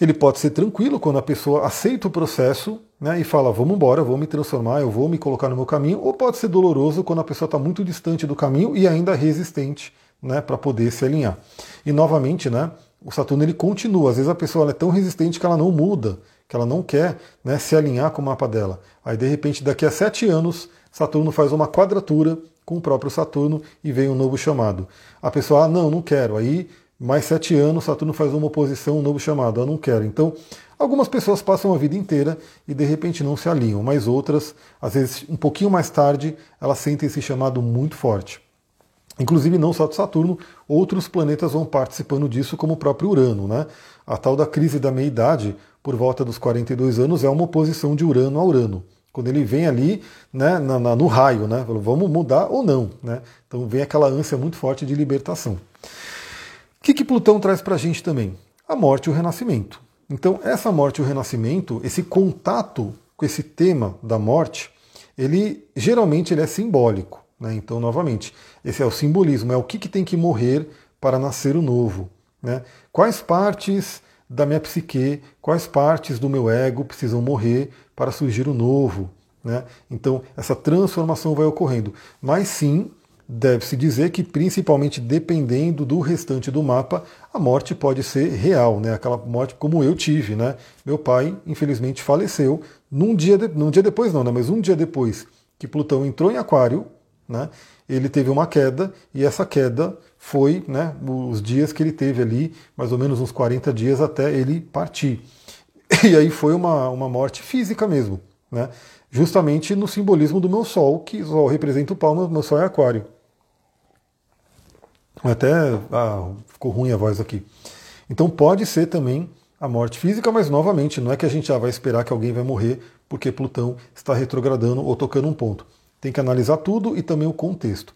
ele pode ser tranquilo quando a pessoa aceita o processo né, e fala, vamos embora, vou me transformar, eu vou me colocar no meu caminho, ou pode ser doloroso quando a pessoa está muito distante do caminho e ainda resistente né, para poder se alinhar. E novamente, né, o Saturno ele continua. Às vezes a pessoa é tão resistente que ela não muda, que ela não quer né, se alinhar com o mapa dela. Aí de repente, daqui a sete anos, Saturno faz uma quadratura com o próprio Saturno e vem um novo chamado. A pessoa, ah, não, não quero. Aí, mais sete anos, Saturno faz uma oposição, um novo chamado. Ah, não quero. Então, algumas pessoas passam a vida inteira e de repente não se alinham, mas outras, às vezes um pouquinho mais tarde, elas sentem esse chamado muito forte. Inclusive, não só de Saturno, outros planetas vão participando disso, como o próprio Urano. Né? A tal da crise da meia-idade, por volta dos 42 anos, é uma oposição de Urano a Urano. Quando ele vem ali né, na, na, no raio, né? Vamos mudar ou não. Né? Então vem aquela ânsia muito forte de libertação. O que, que Plutão traz para a gente também? A morte e o renascimento. Então, essa morte e o renascimento, esse contato com esse tema da morte, ele geralmente ele é simbólico. Né? Então, novamente, esse é o simbolismo, é o que, que tem que morrer para nascer o novo. Né? Quais partes da minha psique, quais partes do meu ego precisam morrer para surgir o novo. Né? Então, essa transformação vai ocorrendo. Mas sim, deve-se dizer que, principalmente dependendo do restante do mapa, a morte pode ser real, né? aquela morte como eu tive. Né? Meu pai, infelizmente, faleceu num dia, de... num dia depois, não, né? mas um dia depois que Plutão entrou em Aquário, né? Ele teve uma queda e essa queda foi né, os dias que ele teve ali, mais ou menos uns 40 dias até ele partir. E aí foi uma, uma morte física mesmo, né? justamente no simbolismo do meu Sol, que o Sol representa o palmo, meu Sol é Aquário. Até ah, ficou ruim a voz aqui. Então pode ser também a morte física, mas novamente não é que a gente já vai esperar que alguém vai morrer porque Plutão está retrogradando ou tocando um ponto. Tem que analisar tudo e também o contexto.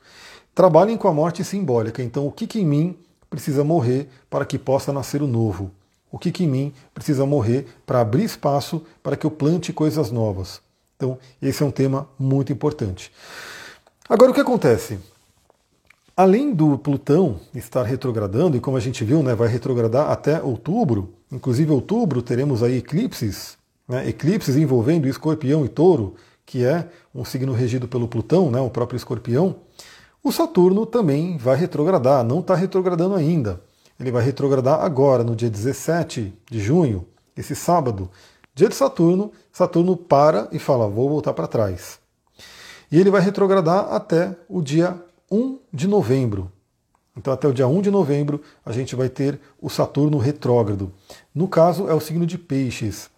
Trabalhem com a morte simbólica. Então, o que, que em mim precisa morrer para que possa nascer o novo? O que, que em mim precisa morrer para abrir espaço para que eu plante coisas novas? Então, esse é um tema muito importante. Agora, o que acontece? Além do Plutão estar retrogradando, e como a gente viu, né, vai retrogradar até outubro, inclusive outubro teremos aí eclipses, né, eclipses envolvendo escorpião e touro, que é um signo regido pelo Plutão, né, o próprio escorpião, o Saturno também vai retrogradar, não está retrogradando ainda. Ele vai retrogradar agora, no dia 17 de junho, esse sábado. Dia de Saturno, Saturno para e fala: vou voltar para trás. E ele vai retrogradar até o dia 1 de novembro. Então, até o dia 1 de novembro, a gente vai ter o Saturno retrógrado. No caso, é o signo de Peixes.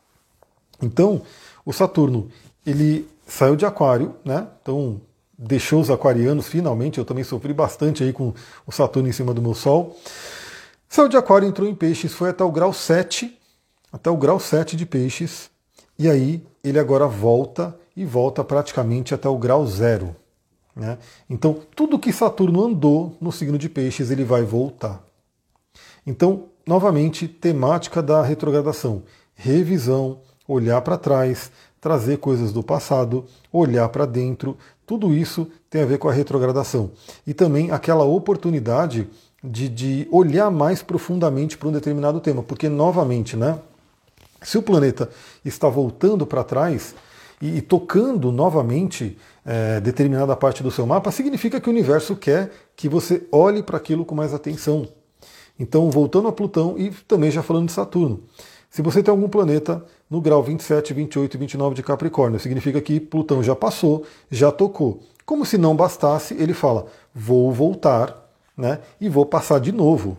Então, o Saturno, ele saiu de Aquário, né? Então deixou os aquarianos finalmente. Eu também sofri bastante aí com o Saturno em cima do meu Sol. Saiu de Aquário, entrou em Peixes, foi até o grau 7, até o grau 7 de Peixes. E aí ele agora volta e volta praticamente até o grau zero. Né? Então, tudo que Saturno andou no signo de Peixes, ele vai voltar. Então, novamente, temática da retrogradação: revisão, olhar para trás, trazer coisas do passado, olhar para dentro, tudo isso tem a ver com a retrogradação. E também aquela oportunidade de, de olhar mais profundamente para um determinado tema, porque, novamente, né, se o planeta está voltando para trás e, e, tocando novamente é, determinada parte do seu mapa, significa que o universo quer que você olhe para aquilo com mais atenção. Então, voltando a Plutão e também já falando de Saturno. Se você tem algum planeta no grau 27, 28 e 29 de Capricórnio, significa que Plutão já passou, já tocou. Como se não bastasse, ele fala: vou voltar né, e vou passar de novo.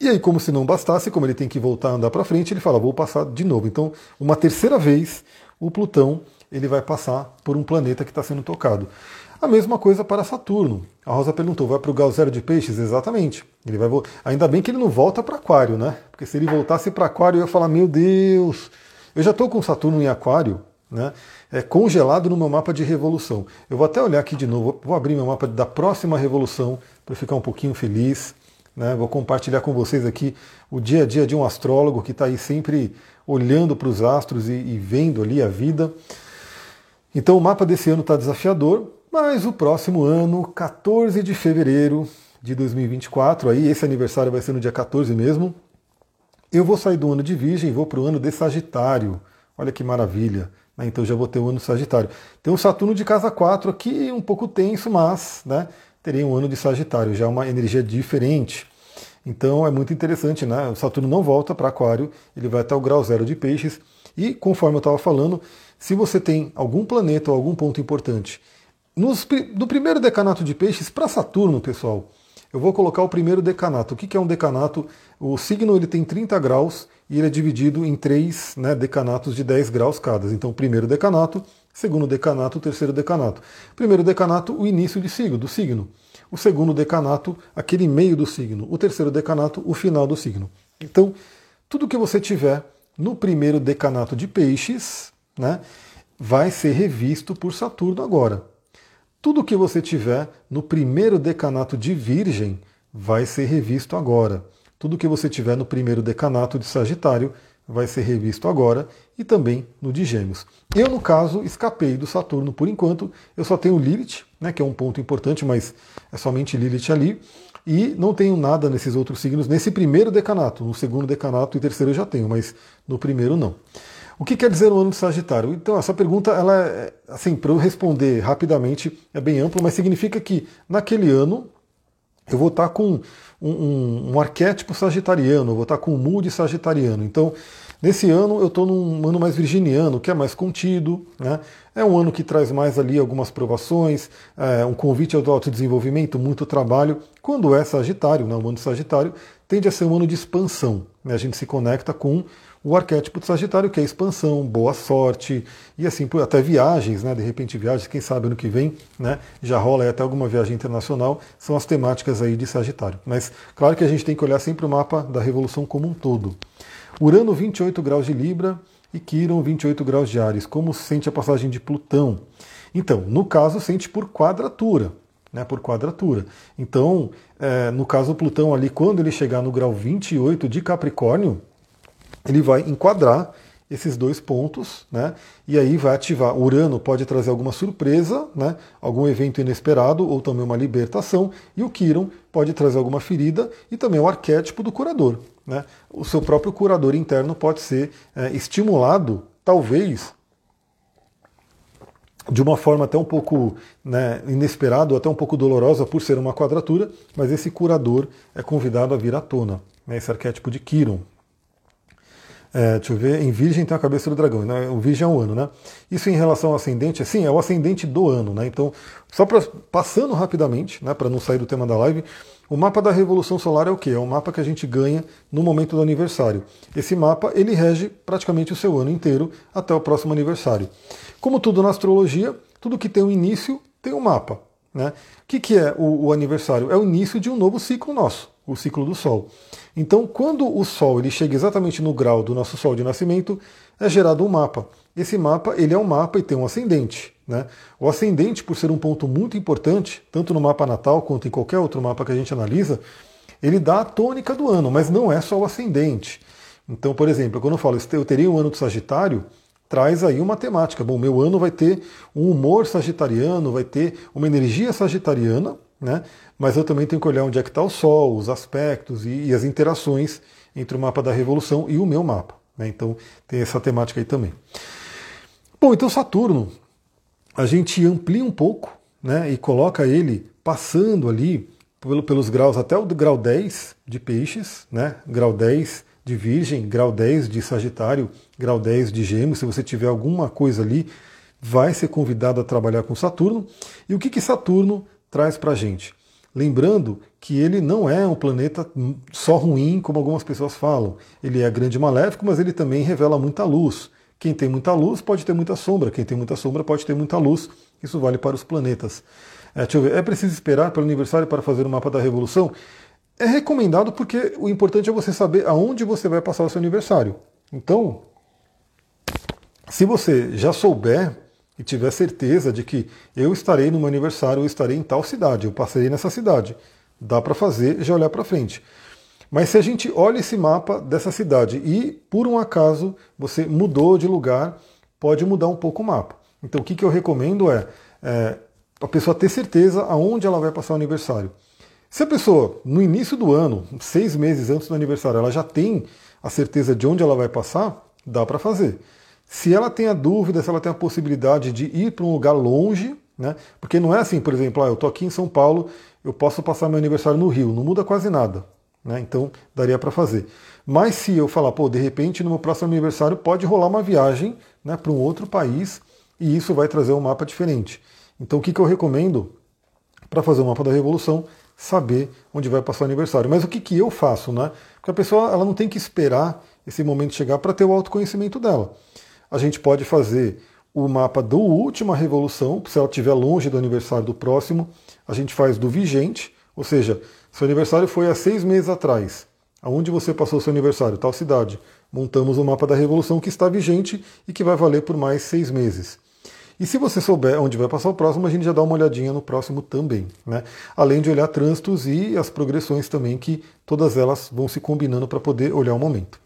E aí, como se não bastasse, como ele tem que voltar a andar para frente, ele fala: vou passar de novo. Então, uma terceira vez, o Plutão ele vai passar por um planeta que está sendo tocado. A mesma coisa para Saturno. A Rosa perguntou: vai para o grau zero de peixes? Exatamente. Ele vai Ainda bem que ele não volta para Aquário, né? Porque se ele voltasse para Aquário, eu ia falar: meu Deus, eu já estou com Saturno em Aquário, né? É congelado no meu mapa de revolução. Eu vou até olhar aqui de novo, vou abrir meu mapa da próxima revolução para ficar um pouquinho feliz. Né? Vou compartilhar com vocês aqui o dia a dia de um astrólogo que está aí sempre olhando para os astros e, e vendo ali a vida. Então o mapa desse ano está desafiador, mas o próximo ano, 14 de fevereiro de 2024, aí esse aniversário vai ser no dia 14 mesmo, eu vou sair do ano de Virgem e vou para o ano de Sagitário. Olha que maravilha. Né? Então já vou ter o ano de Sagitário. Tem o Saturno de casa 4 aqui, um pouco tenso, mas né, terei um ano de Sagitário, já é uma energia diferente. Então é muito interessante, né? O Saturno não volta para Aquário, ele vai até o grau zero de Peixes. E conforme eu estava falando, se você tem algum planeta ou algum ponto importante nos, do primeiro decanato de Peixes para Saturno, pessoal, eu vou colocar o primeiro decanato. O que é um decanato? O signo ele tem 30 graus e ele é dividido em três né, decanatos de 10 graus cada. Então, primeiro decanato, segundo decanato, terceiro decanato. Primeiro decanato, o início de signo, do signo. O segundo decanato, aquele meio do signo. O terceiro decanato, o final do signo. Então, tudo que você tiver no primeiro decanato de peixes, né, vai ser revisto por Saturno agora. Tudo que você tiver no primeiro decanato de Virgem vai ser revisto agora. Tudo que você tiver no primeiro decanato de Sagitário vai ser revisto agora e também no de Gêmeos. Eu, no caso, escapei do Saturno por enquanto. Eu só tenho Lilith, né, que é um ponto importante, mas é somente Lilith ali. E não tenho nada nesses outros signos, nesse primeiro decanato. No segundo decanato e terceiro eu já tenho, mas no primeiro não. O que quer dizer o ano de Sagitário? Então, essa pergunta, ela é, assim, para eu responder rapidamente, é bem ampla, mas significa que naquele ano eu vou estar com um, um, um arquétipo sagitariano, eu vou estar com um mood sagitariano. Então, nesse ano eu estou num ano mais virginiano, que é mais contido, né? É um ano que traz mais ali algumas provações, é, um convite ao autodesenvolvimento, muito trabalho. Quando é Sagitário, né, o ano de Sagitário, tende a ser um ano de expansão. Né? A gente se conecta com o arquétipo do Sagitário, que é expansão, boa sorte, e assim, até viagens, né? De repente viagens, quem sabe ano que vem, né? Já rola até alguma viagem internacional, são as temáticas aí de Sagitário. Mas claro que a gente tem que olhar sempre o mapa da Revolução como um todo. Urano 28 graus de Libra e Quiron 28 graus de Ares. Como se sente a passagem de Plutão? Então, no caso, sente por quadratura. Né, por quadratura. Então, é, no caso, Plutão ali, quando ele chegar no grau 28 de Capricórnio, ele vai enquadrar esses dois pontos, né? E aí vai ativar. Urano pode trazer alguma surpresa, né? Algum evento inesperado ou também uma libertação. E o Quiron pode trazer alguma ferida e também o arquétipo do curador, né? O seu próprio curador interno pode ser é, estimulado, talvez, de uma forma até um pouco né, inesperada, até um pouco dolorosa por ser uma quadratura, mas esse curador é convidado a vir à tona, né, esse arquétipo de Quiron, é, deixa eu ver, em Virgem tem a cabeça do dragão, né? o Virgem é um ano, né? Isso em relação ao ascendente, sim, é o ascendente do ano, né? Então, só pra, passando rapidamente, né, para não sair do tema da live, o mapa da Revolução Solar é o quê? É um mapa que a gente ganha no momento do aniversário. Esse mapa, ele rege praticamente o seu ano inteiro até o próximo aniversário. Como tudo na astrologia, tudo que tem um início tem um mapa. Né? O que, que é o, o aniversário? É o início de um novo ciclo nosso, o ciclo do Sol. Então, quando o Sol ele chega exatamente no grau do nosso Sol de nascimento, é gerado um mapa. Esse mapa ele é um mapa e tem um ascendente. Né? O ascendente, por ser um ponto muito importante, tanto no mapa natal quanto em qualquer outro mapa que a gente analisa, ele dá a tônica do ano, mas não é só o ascendente. Então, por exemplo, quando eu falo eu teria um ano do Sagitário, traz aí uma temática. Bom, meu ano vai ter um humor sagitariano, vai ter uma energia sagitariana, né? Mas eu também tenho que olhar onde é que está o Sol, os aspectos e, e, as interações entre o mapa da Revolução e o meu mapa. Né? Então tem essa temática aí também. Bom, então Saturno, a gente amplia um pouco né, e coloca ele passando ali pelos graus até o grau 10 de peixes, né, grau 10 de virgem, grau 10 de sagitário, grau 10 de gêmeos, se você tiver alguma coisa ali, vai ser convidado a trabalhar com Saturno. E o que, que Saturno traz para a gente. Lembrando que ele não é um planeta só ruim, como algumas pessoas falam. Ele é grande e maléfico, mas ele também revela muita luz. Quem tem muita luz pode ter muita sombra, quem tem muita sombra pode ter muita luz. Isso vale para os planetas. É, deixa eu ver, é preciso esperar pelo aniversário para fazer o mapa da revolução? É recomendado porque o importante é você saber aonde você vai passar o seu aniversário. Então, se você já souber e tiver certeza de que eu estarei no meu aniversário, eu estarei em tal cidade, eu passarei nessa cidade. Dá para fazer já olhar para frente. Mas se a gente olha esse mapa dessa cidade e por um acaso você mudou de lugar, pode mudar um pouco o mapa. Então o que, que eu recomendo é, é a pessoa ter certeza aonde ela vai passar o aniversário. Se a pessoa, no início do ano, seis meses antes do aniversário, ela já tem a certeza de onde ela vai passar, dá para fazer. Se ela tem a dúvida, se ela tem a possibilidade de ir para um lugar longe, né? Porque não é assim, por exemplo, ah, eu estou aqui em São Paulo, eu posso passar meu aniversário no Rio, não muda quase nada. Né? Então daria para fazer. Mas se eu falar, pô, de repente no meu próximo aniversário pode rolar uma viagem né, para um outro país e isso vai trazer um mapa diferente. Então o que, que eu recomendo para fazer o mapa da revolução? Saber onde vai passar o aniversário. Mas o que, que eu faço, né? Porque a pessoa ela não tem que esperar esse momento chegar para ter o autoconhecimento dela. A gente pode fazer o mapa da última revolução, se ela estiver longe do aniversário do próximo, a gente faz do vigente, ou seja, seu aniversário foi há seis meses atrás. Aonde você passou seu aniversário? Tal cidade. Montamos o mapa da revolução que está vigente e que vai valer por mais seis meses. E se você souber onde vai passar o próximo, a gente já dá uma olhadinha no próximo também. Né? Além de olhar trânsitos e as progressões também, que todas elas vão se combinando para poder olhar o momento.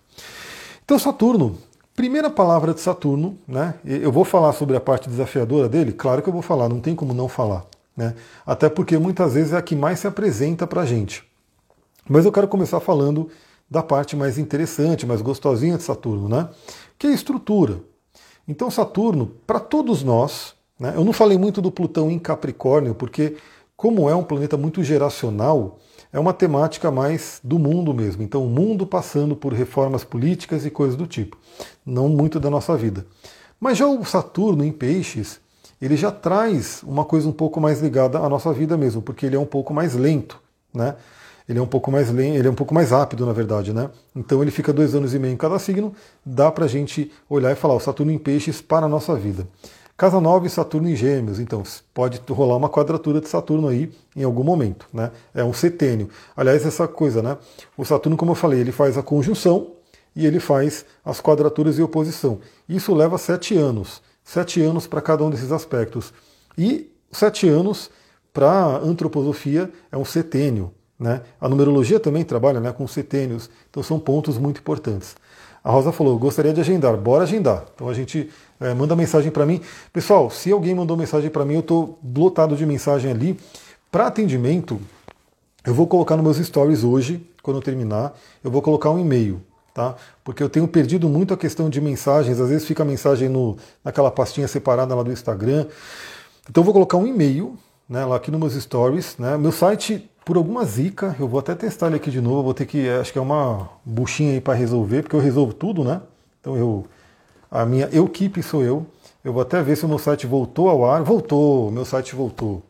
Então, Saturno, primeira palavra de Saturno, né? Eu vou falar sobre a parte desafiadora dele? Claro que eu vou falar, não tem como não falar. Né? Até porque muitas vezes é a que mais se apresenta para a gente. Mas eu quero começar falando da parte mais interessante, mais gostosinha de Saturno, né? que é a estrutura. Então, Saturno, para todos nós, né, eu não falei muito do Plutão em Capricórnio, porque, como é um planeta muito geracional, é uma temática mais do mundo mesmo. Então, o mundo passando por reformas políticas e coisas do tipo, não muito da nossa vida. Mas já o Saturno em Peixes, ele já traz uma coisa um pouco mais ligada à nossa vida mesmo, porque ele é um pouco mais lento, né? Ele é um pouco mais lento, ele é um pouco mais rápido, na verdade, né? Então ele fica dois anos e meio em cada signo, dá para a gente olhar e falar o Saturno em Peixes para a nossa vida. Casa 9, Saturno em Gêmeos, então pode rolar uma quadratura de Saturno aí em algum momento, né? É um setênio. Aliás, essa coisa, né? O Saturno, como eu falei, ele faz a conjunção e ele faz as quadraturas e oposição. Isso leva sete anos. Sete anos para cada um desses aspectos. E sete anos para a antroposofia é um setênio. Né? A numerologia também trabalha né, com setênios, então são pontos muito importantes. A Rosa falou: gostaria de agendar, bora agendar. Então a gente é, manda mensagem para mim. Pessoal, se alguém mandou mensagem para mim, eu estou lotado de mensagem ali. Para atendimento, eu vou colocar nos meus stories hoje, quando eu terminar, eu vou colocar um e-mail. Tá? Porque eu tenho perdido muito a questão de mensagens, às vezes fica a mensagem no, naquela pastinha separada lá do Instagram. Então eu vou colocar um e-mail né, lá aqui nos meus stories. Né? Meu site por alguma zica, eu vou até testar ele aqui de novo, vou ter que, acho que é uma buchinha aí para resolver, porque eu resolvo tudo, né? Então eu, a minha equipe sou eu. Eu vou até ver se o meu site voltou ao ar. Voltou, meu site voltou.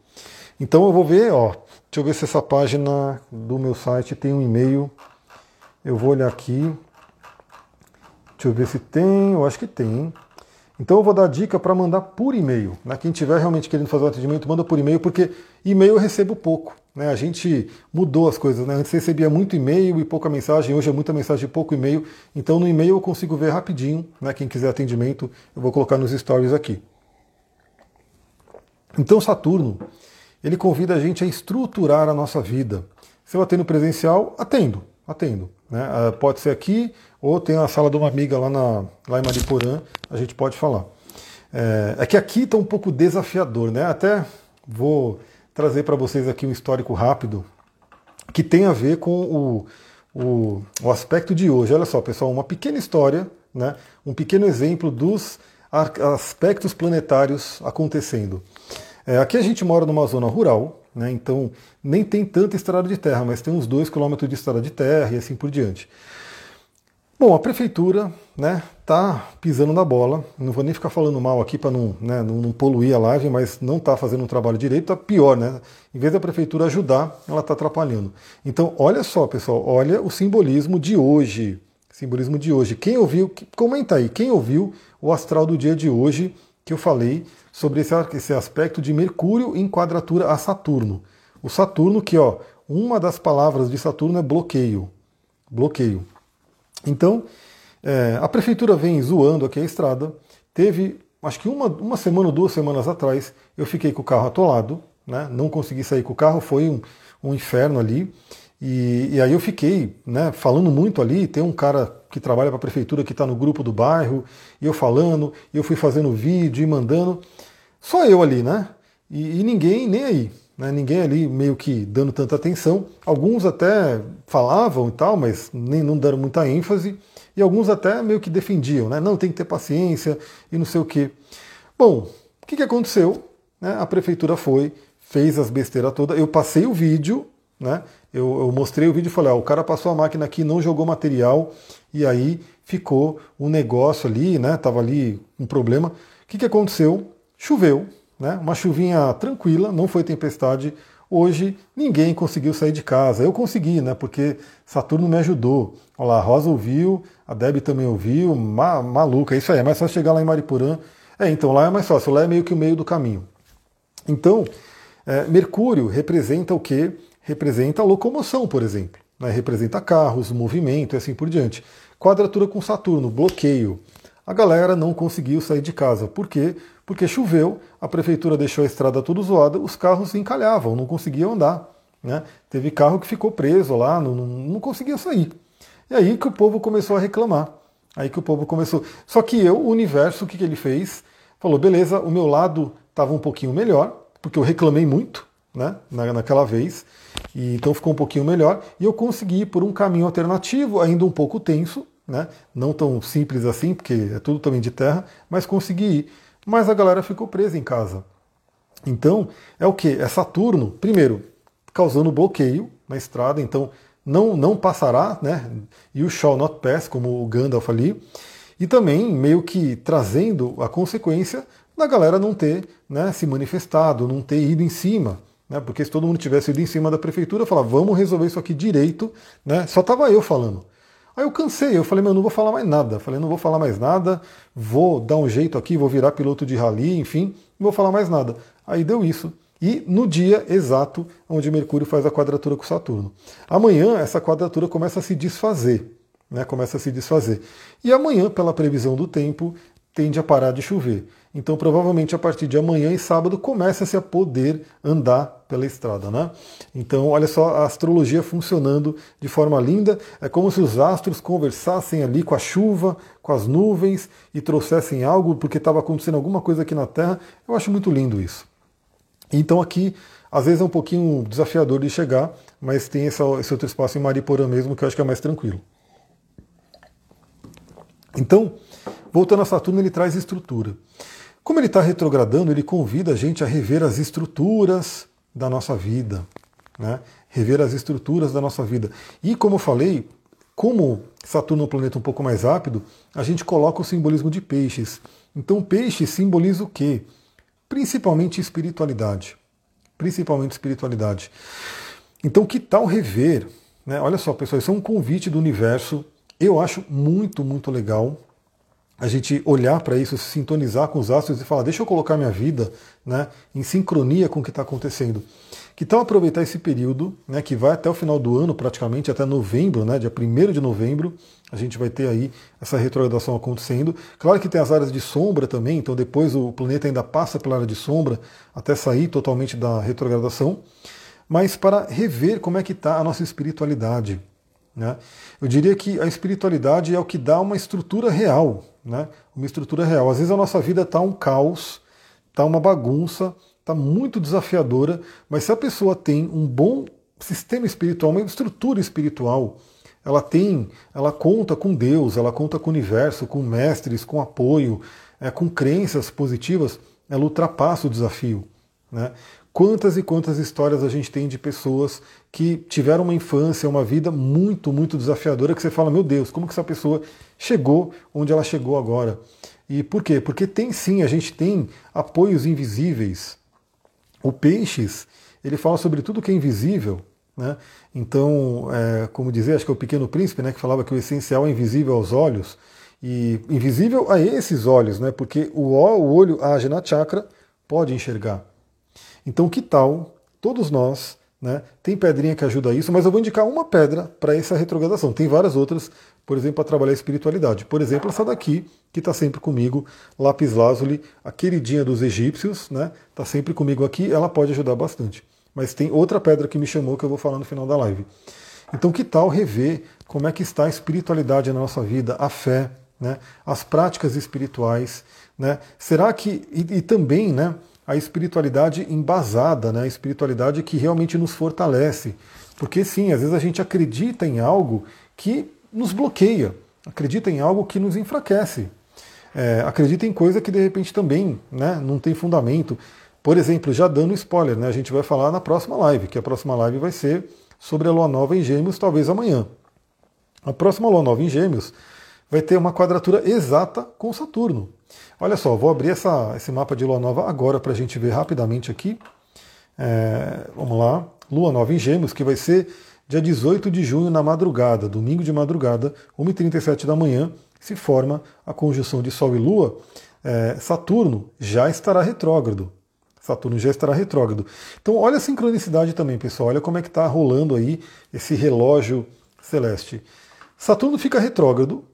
Então eu vou ver, ó, deixa eu ver se essa página do meu site tem um e-mail. Eu vou olhar aqui. Deixa eu ver se tem, eu acho que tem. Então eu vou dar dica para mandar por e-mail. Né? Quem tiver realmente querendo fazer o atendimento, manda por e-mail, porque e-mail eu recebo pouco. Né? A gente mudou as coisas. Né? Antes recebia muito e-mail e pouca mensagem, hoje é muita mensagem e pouco e-mail. Então no e-mail eu consigo ver rapidinho. Né? Quem quiser atendimento, eu vou colocar nos stories aqui. Então Saturno, ele convida a gente a estruturar a nossa vida. Se eu atendo presencial, atendo, atendo. Né? Ah, pode ser aqui, ou tem a sala de uma amiga lá, na, lá em Mariporã, a gente pode falar. É, é que aqui está um pouco desafiador, né? Até vou trazer para vocês aqui um histórico rápido que tem a ver com o, o, o, aspecto de hoje. Olha só, pessoal, uma pequena história, né? um pequeno exemplo dos aspectos planetários acontecendo. É, aqui a gente mora numa zona rural, né? então nem tem tanta estrada de terra, mas tem uns 2 km de estrada de terra e assim por diante. Bom, a prefeitura né, tá pisando na bola. Não vou nem ficar falando mal aqui para não, né, não, não, poluir a live, mas não está fazendo um trabalho direito, tá pior, né? Em vez da prefeitura ajudar, ela está atrapalhando. Então, olha só, pessoal, olha o simbolismo de hoje. Simbolismo de hoje. Quem ouviu, comenta aí, quem ouviu o astral do dia de hoje que eu falei sobre esse, esse aspecto de Mercúrio em quadratura a Saturno. O Saturno, que ó, uma das palavras de Saturno é bloqueio. Bloqueio. Então, é, a prefeitura vem zoando aqui a estrada. Teve, acho que uma, uma semana ou duas semanas atrás, eu fiquei com o carro atolado, né? não consegui sair com o carro, foi um, um inferno ali. E, e, aí eu fiquei né, falando muito ali. Tem um cara que trabalha para a prefeitura que está no grupo do bairro, e eu falando, e eu fui fazendo vídeo e mandando. Só eu ali, né? E, e ninguém nem aí. Né? Ninguém ali meio que dando tanta atenção. Alguns até falavam e tal, mas nem não deram muita ênfase. E alguns até meio que defendiam, né? Não tem que ter paciência e não sei o quê. Bom, o que, que aconteceu? Né? A prefeitura foi, fez as besteiras todas. Eu passei o vídeo né? Eu, eu mostrei o vídeo e falei, ó, o cara passou a máquina aqui, não jogou material, e aí ficou um negócio ali, né? Tava ali um problema. O que, que aconteceu? Choveu, né? Uma chuvinha tranquila, não foi tempestade. Hoje ninguém conseguiu sair de casa. Eu consegui, né? Porque Saturno me ajudou. Olha lá, a Rosa ouviu, a Deb também ouviu, ma maluca, isso aí, é mais fácil chegar lá em Mariporã. É, então lá é mais fácil, lá é meio que o meio do caminho. Então, é, Mercúrio representa o que? Representa a locomoção, por exemplo. Né? Representa carros, movimento e assim por diante. Quadratura com Saturno, bloqueio. A galera não conseguiu sair de casa. Por quê? Porque choveu, a prefeitura deixou a estrada toda zoada, os carros encalhavam, não conseguiam andar. Né? Teve carro que ficou preso lá, não, não, não conseguia sair. E aí que o povo começou a reclamar. Aí que o povo começou. Só que eu, o universo, o que, que ele fez? Falou, beleza, o meu lado estava um pouquinho melhor, porque eu reclamei muito né, naquela vez, e então ficou um pouquinho melhor, e eu consegui ir por um caminho alternativo, ainda um pouco tenso, né, não tão simples assim, porque é tudo também de terra, mas consegui ir. Mas a galera ficou presa em casa. Então, é o que? É Saturno, primeiro, causando bloqueio na estrada, então não, não passará, né? You shall not pass, como o Gandalf ali, e também meio que trazendo a consequência da galera não ter né, se manifestado, não ter ido em cima. Né, porque se todo mundo tivesse ido em cima da prefeitura, falar, vamos resolver isso aqui direito, né, só estava eu falando. Aí eu cansei, eu falei, meu, não vou falar mais nada. Falei, não vou falar mais nada, vou dar um jeito aqui, vou virar piloto de rally, enfim, não vou falar mais nada. Aí deu isso. E no dia exato onde Mercúrio faz a quadratura com Saturno. Amanhã essa quadratura começa a se desfazer. Né, começa a se desfazer. E amanhã, pela previsão do tempo, tende a parar de chover. Então, provavelmente a partir de amanhã e sábado começa-se a poder andar pela estrada, né? Então, olha só a astrologia funcionando de forma linda. É como se os astros conversassem ali com a chuva, com as nuvens e trouxessem algo porque estava acontecendo alguma coisa aqui na Terra. Eu acho muito lindo isso. Então, aqui, às vezes é um pouquinho desafiador de chegar, mas tem esse outro espaço em Mariporã mesmo que eu acho que é mais tranquilo. Então, voltando a Saturno, ele traz estrutura. Como ele está retrogradando, ele convida a gente a rever as estruturas da nossa vida, né? rever as estruturas da nossa vida. E como eu falei, como Saturno é um planeta um pouco mais rápido, a gente coloca o simbolismo de peixes. Então, peixe simboliza o quê? Principalmente espiritualidade. Principalmente espiritualidade. Então, que tal rever? Né? Olha só, pessoal, isso é um convite do universo. Eu acho muito, muito legal a gente olhar para isso, se sintonizar com os astros e falar, deixa eu colocar minha vida né, em sincronia com o que está acontecendo. Que tal aproveitar esse período, né, que vai até o final do ano, praticamente até novembro, né, dia 1 de novembro, a gente vai ter aí essa retrogradação acontecendo. Claro que tem as áreas de sombra também, então depois o planeta ainda passa pela área de sombra até sair totalmente da retrogradação, mas para rever como é que está a nossa espiritualidade. Né? Eu diria que a espiritualidade é o que dá uma estrutura real né? uma estrutura real. Às vezes a nossa vida está um caos, está uma bagunça, está muito desafiadora, mas se a pessoa tem um bom sistema espiritual, uma estrutura espiritual, ela tem, ela conta com Deus, ela conta com o universo, com mestres, com apoio, é, com crenças positivas, ela ultrapassa o desafio. Né? Quantas e quantas histórias a gente tem de pessoas que tiveram uma infância, uma vida muito, muito desafiadora, que você fala, meu Deus, como que essa pessoa chegou onde ela chegou agora? E por quê? Porque tem sim, a gente tem apoios invisíveis. O Peixes, ele fala sobre tudo que é invisível, né? Então, é, como dizer, acho que é o Pequeno Príncipe, né, que falava que o essencial é invisível aos olhos, e invisível a esses olhos, né, porque o, olho, a Ajna Chakra, pode enxergar. Então, que tal todos nós né? Tem pedrinha que ajuda isso, mas eu vou indicar uma pedra para essa retrogradação. Tem várias outras, por exemplo, para trabalhar a espiritualidade. Por exemplo, essa daqui, que está sempre comigo, Lápis Lazuli, a queridinha dos egípcios, né? Está sempre comigo aqui, ela pode ajudar bastante. Mas tem outra pedra que me chamou que eu vou falar no final da live. Então, que tal rever como é que está a espiritualidade na nossa vida, a fé, né? as práticas espirituais, né? Será que e, e também, né? A espiritualidade embasada, né? a espiritualidade que realmente nos fortalece. Porque sim, às vezes a gente acredita em algo que nos bloqueia, acredita em algo que nos enfraquece, é, acredita em coisa que de repente também né, não tem fundamento. Por exemplo, já dando spoiler, né, a gente vai falar na próxima live, que a próxima live vai ser sobre a lua nova em Gêmeos, talvez amanhã. A próxima lua nova em Gêmeos vai ter uma quadratura exata com Saturno. Olha só, vou abrir essa, esse mapa de lua nova agora para a gente ver rapidamente aqui. É, vamos lá. Lua nova em Gêmeos, que vai ser dia 18 de junho na madrugada, domingo de madrugada, 1h37 da manhã, se forma a conjunção de Sol e Lua. É, Saturno já estará retrógrado. Saturno já estará retrógrado. Então, olha a sincronicidade também, pessoal. Olha como é que está rolando aí esse relógio celeste. Saturno fica retrógrado.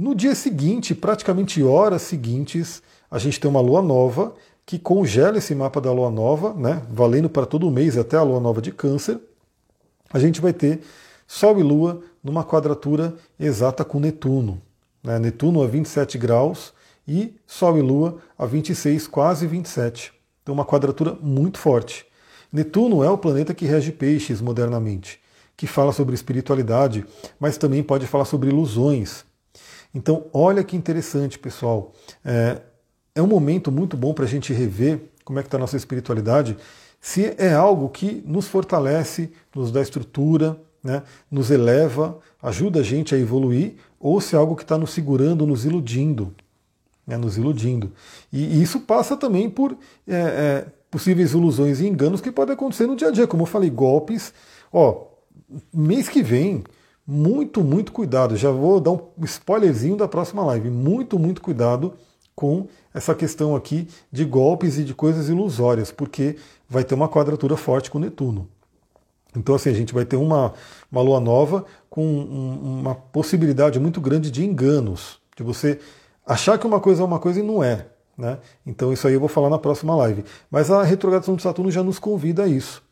No dia seguinte, praticamente horas seguintes, a gente tem uma lua nova que congela esse mapa da lua nova, né, valendo para todo o mês até a lua nova de Câncer. A gente vai ter Sol e Lua numa quadratura exata com Netuno. Né, Netuno a 27 graus e Sol e Lua a 26, quase 27. Então, uma quadratura muito forte. Netuno é o planeta que rege peixes modernamente, que fala sobre espiritualidade, mas também pode falar sobre ilusões. Então, olha que interessante, pessoal. É, é um momento muito bom para a gente rever como é que está a nossa espiritualidade, se é algo que nos fortalece, nos dá estrutura, né, nos eleva, ajuda a gente a evoluir, ou se é algo que está nos segurando, nos iludindo né, nos iludindo. E, e, isso passa também por é, é, possíveis ilusões e enganos que podem acontecer no dia a dia. Como eu falei, golpes. Ó, mês que vem, muito, muito cuidado. Já vou dar um spoilerzinho da próxima live. Muito, muito cuidado com essa questão aqui de golpes e de coisas ilusórias, porque vai ter uma quadratura forte com Netuno. Então, assim, a gente vai ter uma, uma lua nova com um, uma possibilidade muito grande de enganos, de você achar que uma coisa é uma coisa e não é. Né? Então isso aí eu vou falar na próxima live. Mas a retrogradação de Saturno já nos convida a isso.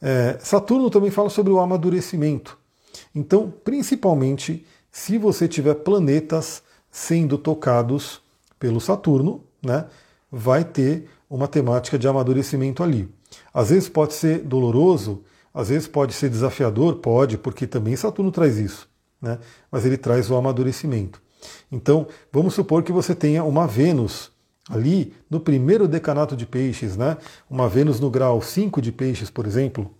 É, Saturno também fala sobre o amadurecimento. Então, principalmente, se você tiver planetas sendo tocados pelo Saturno, né, vai ter uma temática de amadurecimento ali. Às vezes pode ser doloroso, às vezes pode ser desafiador, pode, porque também Saturno traz isso, né? mas ele traz o amadurecimento. Então, vamos supor que você tenha uma Vênus ali no primeiro decanato de peixes, né? Uma Vênus no grau 5 de peixes, por exemplo.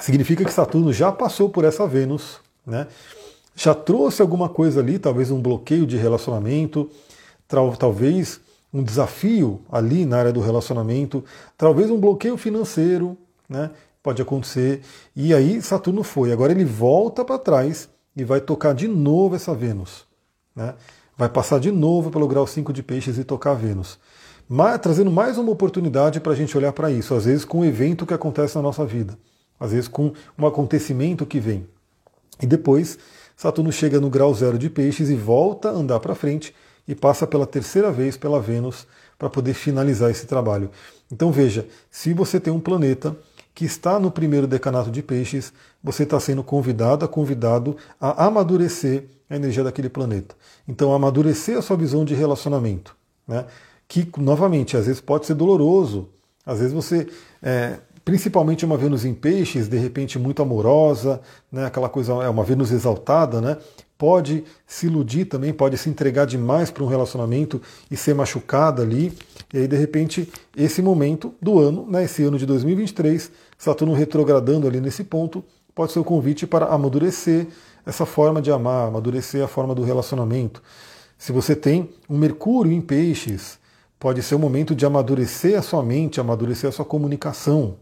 Significa que Saturno já passou por essa Vênus, né? Já trouxe alguma coisa ali, talvez um bloqueio de relacionamento, talvez um desafio ali na área do relacionamento, talvez um bloqueio financeiro, né? Pode acontecer. E aí Saturno foi. Agora ele volta para trás e vai tocar de novo essa Vênus. Né? Vai passar de novo pelo grau 5 de peixes e tocar Vênus. Mas, trazendo mais uma oportunidade para a gente olhar para isso, às vezes com um evento que acontece na nossa vida, às vezes com um acontecimento que vem. E depois, Saturno chega no grau zero de peixes e volta a andar para frente e passa pela terceira vez pela Vênus para poder finalizar esse trabalho. Então veja, se você tem um planeta que está no primeiro decanato de peixes, você está sendo convidado, convidado a amadurecer a energia daquele planeta. Então, amadurecer a sua visão de relacionamento, né? que, novamente, às vezes pode ser doloroso, às vezes você, é, principalmente uma Vênus em peixes, de repente muito amorosa, né? aquela coisa, é uma Vênus exaltada, né? pode se iludir também, pode se entregar demais para um relacionamento e ser machucada ali. E aí, de repente, esse momento do ano, né, esse ano de 2023, Saturno retrogradando ali nesse ponto, pode ser o convite para amadurecer essa forma de amar, amadurecer a forma do relacionamento. Se você tem um Mercúrio em peixes, pode ser o momento de amadurecer a sua mente, amadurecer a sua comunicação.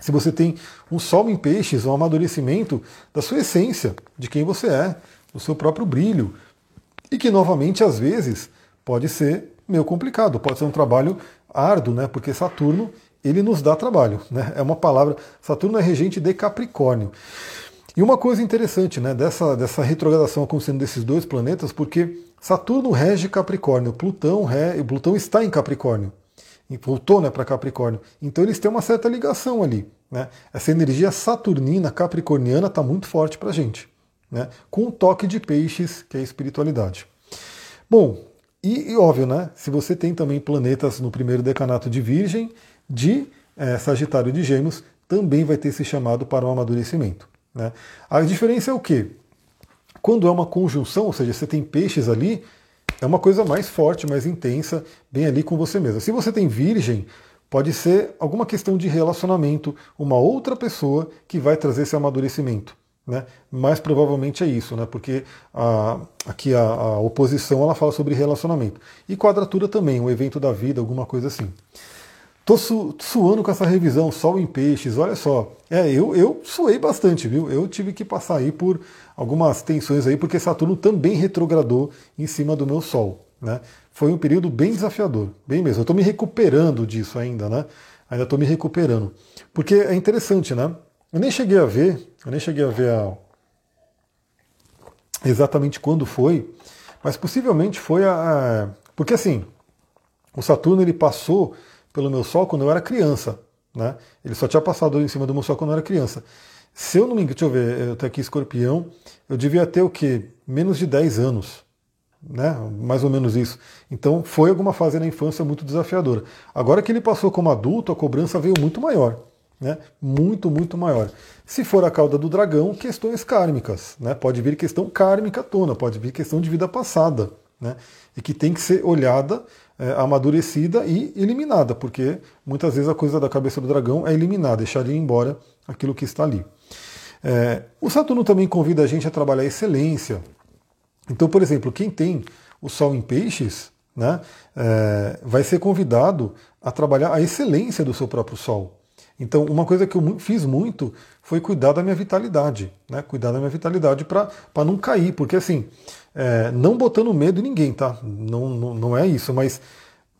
Se você tem um Sol em peixes, um amadurecimento da sua essência, de quem você é, do seu próprio brilho. E que, novamente, às vezes, pode ser meio complicado, pode ser um trabalho árduo, né? Porque Saturno, ele nos dá trabalho, né? É uma palavra. Saturno é regente de Capricórnio. E uma coisa interessante, né, dessa, dessa retrogradação acontecendo desses dois planetas, porque Saturno rege Capricórnio, Plutão, re, Plutão está em Capricórnio, e voltou né, para Capricórnio. Então eles têm uma certa ligação ali. Né? Essa energia saturnina, capricorniana, está muito forte para a gente né? com um toque de peixes, que é a espiritualidade. Bom, e, e, óbvio, né? Se você tem também planetas no primeiro decanato de Virgem, de é, Sagitário de Gêmeos, também vai ter esse chamado para o amadurecimento. Né? A diferença é o quê? Quando é uma conjunção, ou seja, você tem peixes ali, é uma coisa mais forte, mais intensa, bem ali com você mesmo. Se você tem Virgem, Pode ser alguma questão de relacionamento, uma outra pessoa que vai trazer esse amadurecimento. Né? Mais provavelmente é isso, né? porque a, aqui a, a, oposição ela fala sobre relacionamento. E quadratura também, um evento da vida, alguma coisa assim. Tô su, suando com essa revisão, Sol em Peixes, olha só. É, eu, eu suei bastante, viu? Eu tive que passar aí por algumas tensões aí, porque Saturno também retrogradou em cima do meu Sol. Né? Foi um período bem desafiador, bem mesmo. Eu estou me recuperando disso ainda, né? Ainda estou me recuperando. Porque é interessante, né? Eu nem cheguei a ver, eu nem cheguei a ver a... exatamente quando foi, mas possivelmente foi a. Porque assim, o Saturno ele passou pelo meu Sol quando eu era criança. Né? Ele só tinha passado em cima do meu Sol quando eu era criança. Se eu não me engano, deixa eu ver, eu tenho aqui escorpião, eu devia ter o quê? Menos de 10 anos. Né? Mais ou menos isso. Então foi alguma fase na infância muito desafiadora. Agora que ele passou como adulto, a cobrança veio muito maior né? muito, muito maior. Se for a cauda do dragão, questões kármicas. Né? Pode vir questão kármica tona, pode vir questão de vida passada. Né? E que tem que ser olhada, é, amadurecida e eliminada, porque muitas vezes a coisa da cabeça do dragão é eliminar, deixar ir embora aquilo que está ali. É, o Saturno também convida a gente a trabalhar a excelência. Então, por exemplo, quem tem o Sol em Peixes, né, é, vai ser convidado a trabalhar a excelência do seu próprio Sol. Então, uma coisa que eu fiz muito foi cuidar da minha vitalidade, né? Cuidar da minha vitalidade para não cair, porque assim, é, não botando medo em ninguém, tá? Não, não, não é isso, mas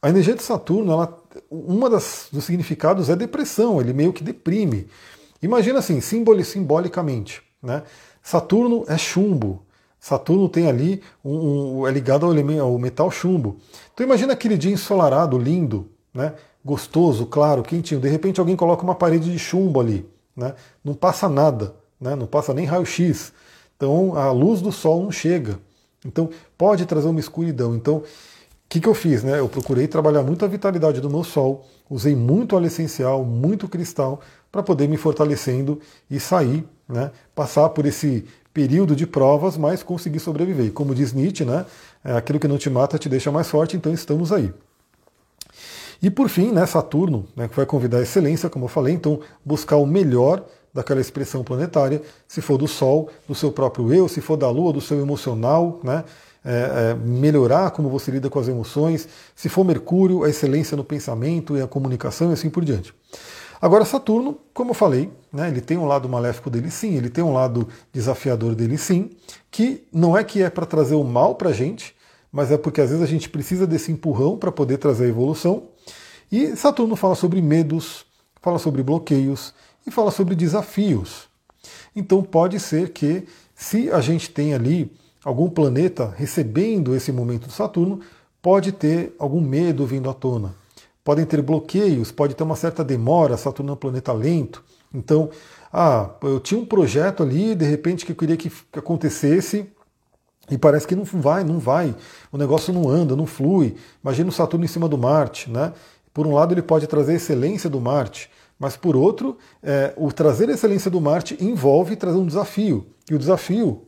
a energia de Saturno, ela, uma das dos significados é depressão, ele meio que deprime. Imagina assim, simboli, simbolicamente, né? Saturno é chumbo. Saturno tem ali um, um é ligado ao, elemento, ao metal chumbo. Então imagina aquele dia ensolarado, lindo, né? gostoso, claro, quentinho. De repente alguém coloca uma parede de chumbo ali, né? não passa nada, né? não passa nem raio-x. Então a luz do sol não chega. Então pode trazer uma escuridão. Então o que, que eu fiz? Né? Eu procurei trabalhar muito a vitalidade do meu sol, usei muito óleo essencial, muito cristal, para poder me fortalecendo e sair, né? passar por esse período de provas, mas conseguir sobreviver. Como diz Nietzsche, né? É, aquilo que não te mata te deixa mais forte, então estamos aí. E por fim, né, Saturno, né, que vai convidar a excelência, como eu falei, então buscar o melhor daquela expressão planetária, se for do Sol, do seu próprio eu, se for da Lua, do seu emocional, né, é, é, melhorar como você lida com as emoções, se for Mercúrio, a excelência no pensamento e a comunicação e assim por diante. Agora, Saturno, como eu falei, né, ele tem um lado maléfico dele sim, ele tem um lado desafiador dele sim, que não é que é para trazer o mal para a gente, mas é porque às vezes a gente precisa desse empurrão para poder trazer a evolução. E Saturno fala sobre medos, fala sobre bloqueios e fala sobre desafios. Então pode ser que, se a gente tem ali algum planeta recebendo esse momento do Saturno, pode ter algum medo vindo à tona. Podem ter bloqueios, pode ter uma certa demora, Saturno é um planeta lento. Então, ah, eu tinha um projeto ali, de repente que eu queria que acontecesse, e parece que não vai, não vai. O negócio não anda, não flui. Imagina o Saturno em cima do Marte, né? Por um lado, ele pode trazer a excelência do Marte, mas por outro, é, o trazer a excelência do Marte envolve trazer um desafio. E o desafio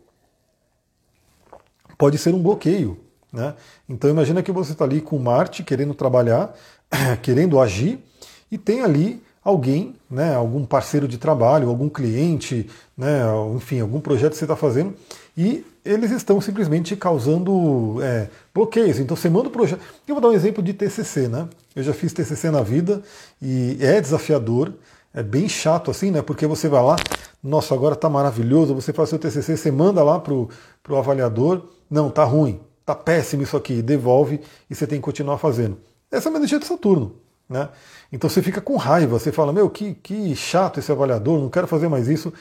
pode ser um bloqueio. Né? Então imagina que você está ali com Marte querendo trabalhar, querendo agir, e tem ali alguém, né, algum parceiro de trabalho, algum cliente, né, enfim, algum projeto que você está fazendo, e eles estão simplesmente causando é, bloqueios. Então você manda o projeto. Eu vou dar um exemplo de TCC, né? Eu já fiz TCC na vida e é desafiador, é bem chato assim, né? Porque você vai lá, nossa, agora tá maravilhoso, você faz seu TCC, você manda lá pro, pro avaliador, não, tá ruim, tá péssimo isso aqui, devolve e você tem que continuar fazendo. Essa é a energia de Saturno, né? Então você fica com raiva, você fala, meu, que, que chato esse avaliador, não quero fazer mais isso.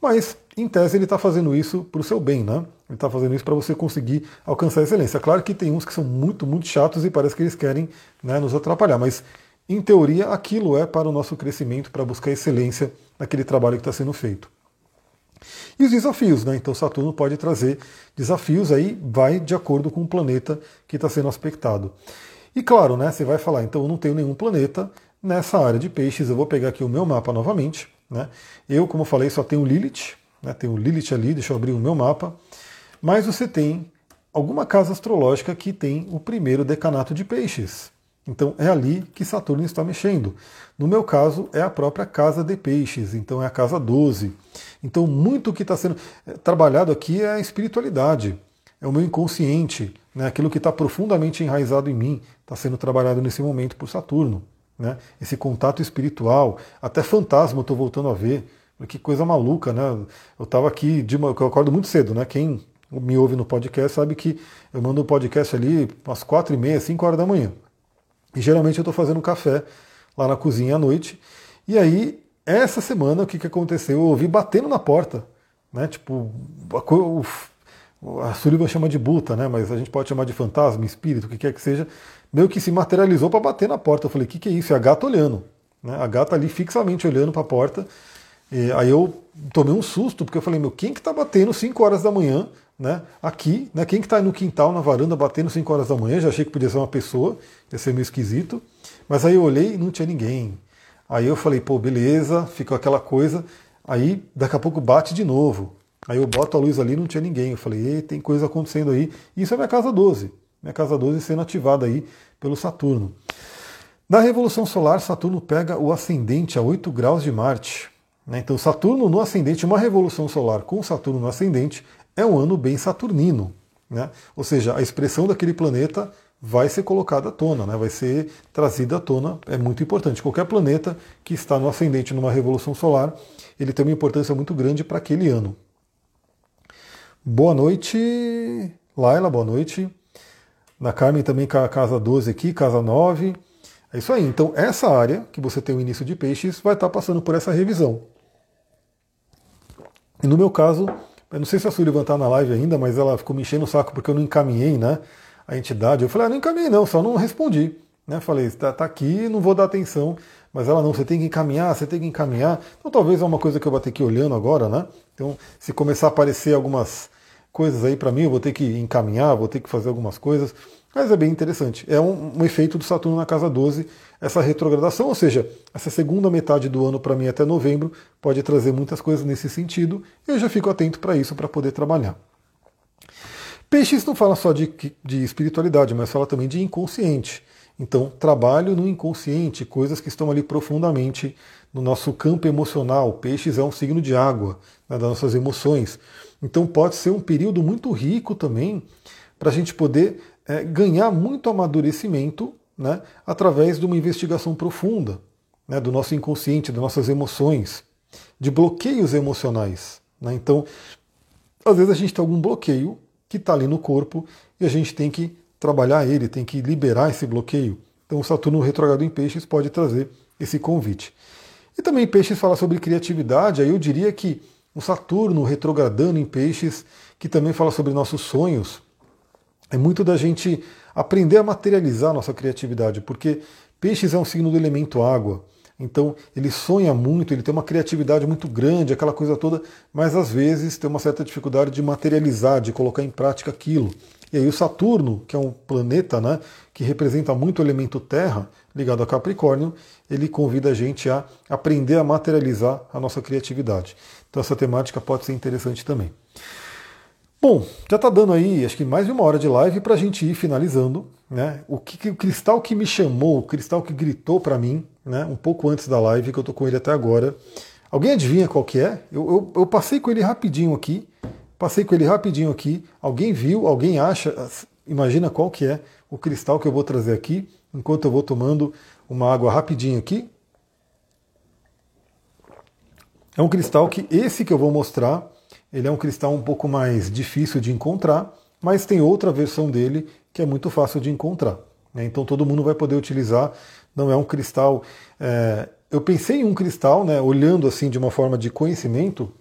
Mas, em tese, ele está fazendo isso para o seu bem, né? Ele está fazendo isso para você conseguir alcançar a excelência. Claro que tem uns que são muito, muito chatos e parece que eles querem né, nos atrapalhar, mas, em teoria, aquilo é para o nosso crescimento, para buscar excelência naquele trabalho que está sendo feito. E os desafios, né? Então Saturno pode trazer desafios aí, vai de acordo com o planeta que está sendo aspectado. E claro, né? Você vai falar, então eu não tenho nenhum planeta nessa área de peixes. Eu vou pegar aqui o meu mapa novamente. Né? Eu, como falei, só tenho Lilith, né? tenho Lilith ali, deixa eu abrir o meu mapa. Mas você tem alguma casa astrológica que tem o primeiro decanato de peixes. Então é ali que Saturno está mexendo. No meu caso, é a própria casa de peixes, então é a casa 12. Então, muito que está sendo eh, trabalhado aqui é a espiritualidade, é o meu inconsciente, né? aquilo que está profundamente enraizado em mim, está sendo trabalhado nesse momento por Saturno. Né? Esse contato espiritual, até fantasma eu estou voltando a ver. Que coisa maluca, né? Eu estava aqui, de eu acordo muito cedo, né? Quem me ouve no podcast sabe que eu mando um podcast ali às quatro e meia, cinco horas da manhã. E geralmente eu estou fazendo café lá na cozinha à noite. E aí, essa semana, o que, que aconteceu? Eu ouvi batendo na porta. Né? Tipo, a, a Sullivan chama de buta, né? mas a gente pode chamar de fantasma, espírito, o que quer que seja. Meio que se materializou para bater na porta. Eu falei, o que, que é isso? É a gata olhando. Né? A gata ali fixamente olhando para a porta. E aí eu tomei um susto, porque eu falei, meu, quem que tá batendo 5 horas da manhã, né? Aqui, né? Quem que tá aí no quintal, na varanda, batendo 5 horas da manhã? Já achei que podia ser uma pessoa, ia ser meio esquisito. Mas aí eu olhei e não tinha ninguém. Aí eu falei, pô, beleza, ficou aquela coisa. Aí daqui a pouco bate de novo. Aí eu boto a luz ali não tinha ninguém. Eu falei, tem coisa acontecendo aí. Isso é minha casa 12. Minha casa 12 sendo ativada aí pelo Saturno. Na Revolução Solar, Saturno pega o ascendente a 8 graus de Marte. Né? Então, Saturno no ascendente, uma revolução solar com Saturno no ascendente, é um ano bem saturnino. Né? Ou seja, a expressão daquele planeta vai ser colocada à tona, né? vai ser trazida à tona, é muito importante. Qualquer planeta que está no ascendente numa revolução solar, ele tem uma importância muito grande para aquele ano. Boa noite, Laila, boa noite. Na Carmen também casa 12 aqui, casa 9. É isso aí. Então, essa área que você tem o início de peixes vai estar passando por essa revisão. E no meu caso, eu não sei se a Sullivan está na live ainda, mas ela ficou me enchendo o saco porque eu não encaminhei né, a entidade. Eu falei, ah, não encaminhei não, só não respondi. Né? Falei, está tá aqui, não vou dar atenção. Mas ela não, você tem que encaminhar, você tem que encaminhar. Então talvez é uma coisa que eu vou ter que ir olhando agora, né? Então, se começar a aparecer algumas coisas aí para mim, eu vou ter que encaminhar, vou ter que fazer algumas coisas. Mas é bem interessante. É um, um, efeito do Saturno na casa 12, essa retrogradação, ou seja, essa segunda metade do ano para mim até novembro pode trazer muitas coisas nesse sentido. Eu já fico atento para isso para poder trabalhar. Peixes não fala só de, de espiritualidade, mas fala também de inconsciente. Então, trabalho no inconsciente, coisas que estão ali profundamente no nosso campo emocional. Peixes é um signo de água, né, das nossas emoções. Então, pode ser um período muito rico também para a gente poder é, ganhar muito amadurecimento né, através de uma investigação profunda né, do nosso inconsciente, das nossas emoções, de bloqueios emocionais. Né? Então, às vezes a gente tem algum bloqueio que está ali no corpo e a gente tem que trabalhar ele, tem que liberar esse bloqueio. Então, o Saturno retrogrado em Peixes pode trazer esse convite. E também Peixes fala sobre criatividade, aí eu diria que o Saturno retrogradando em Peixes, que também fala sobre nossos sonhos, é muito da gente aprender a materializar a nossa criatividade, porque peixes é um signo do elemento água. Então ele sonha muito, ele tem uma criatividade muito grande, aquela coisa toda, mas às vezes tem uma certa dificuldade de materializar, de colocar em prática aquilo. E aí o Saturno, que é um planeta né, que representa muito o elemento terra, ligado a Capricórnio, ele convida a gente a aprender a materializar a nossa criatividade. Então essa temática pode ser interessante também. Bom, já está dando aí, acho que mais de uma hora de live para a gente ir finalizando. Né? O, que, o cristal que me chamou, o cristal que gritou para mim, né, um pouco antes da live, que eu estou com ele até agora. Alguém adivinha qual que é? Eu, eu, eu, passei com ele rapidinho aqui, passei com ele rapidinho aqui. Alguém viu, alguém acha, imagina qual que é o cristal que eu vou trazer aqui, enquanto eu vou tomando uma água rapidinho aqui. É um cristal que esse que eu vou mostrar ele é um cristal um pouco mais difícil de encontrar, mas tem outra versão dele que é muito fácil de encontrar. Né? Então todo mundo vai poder utilizar. Não é um cristal. É... Eu pensei em um cristal, né, olhando assim de uma forma de conhecimento,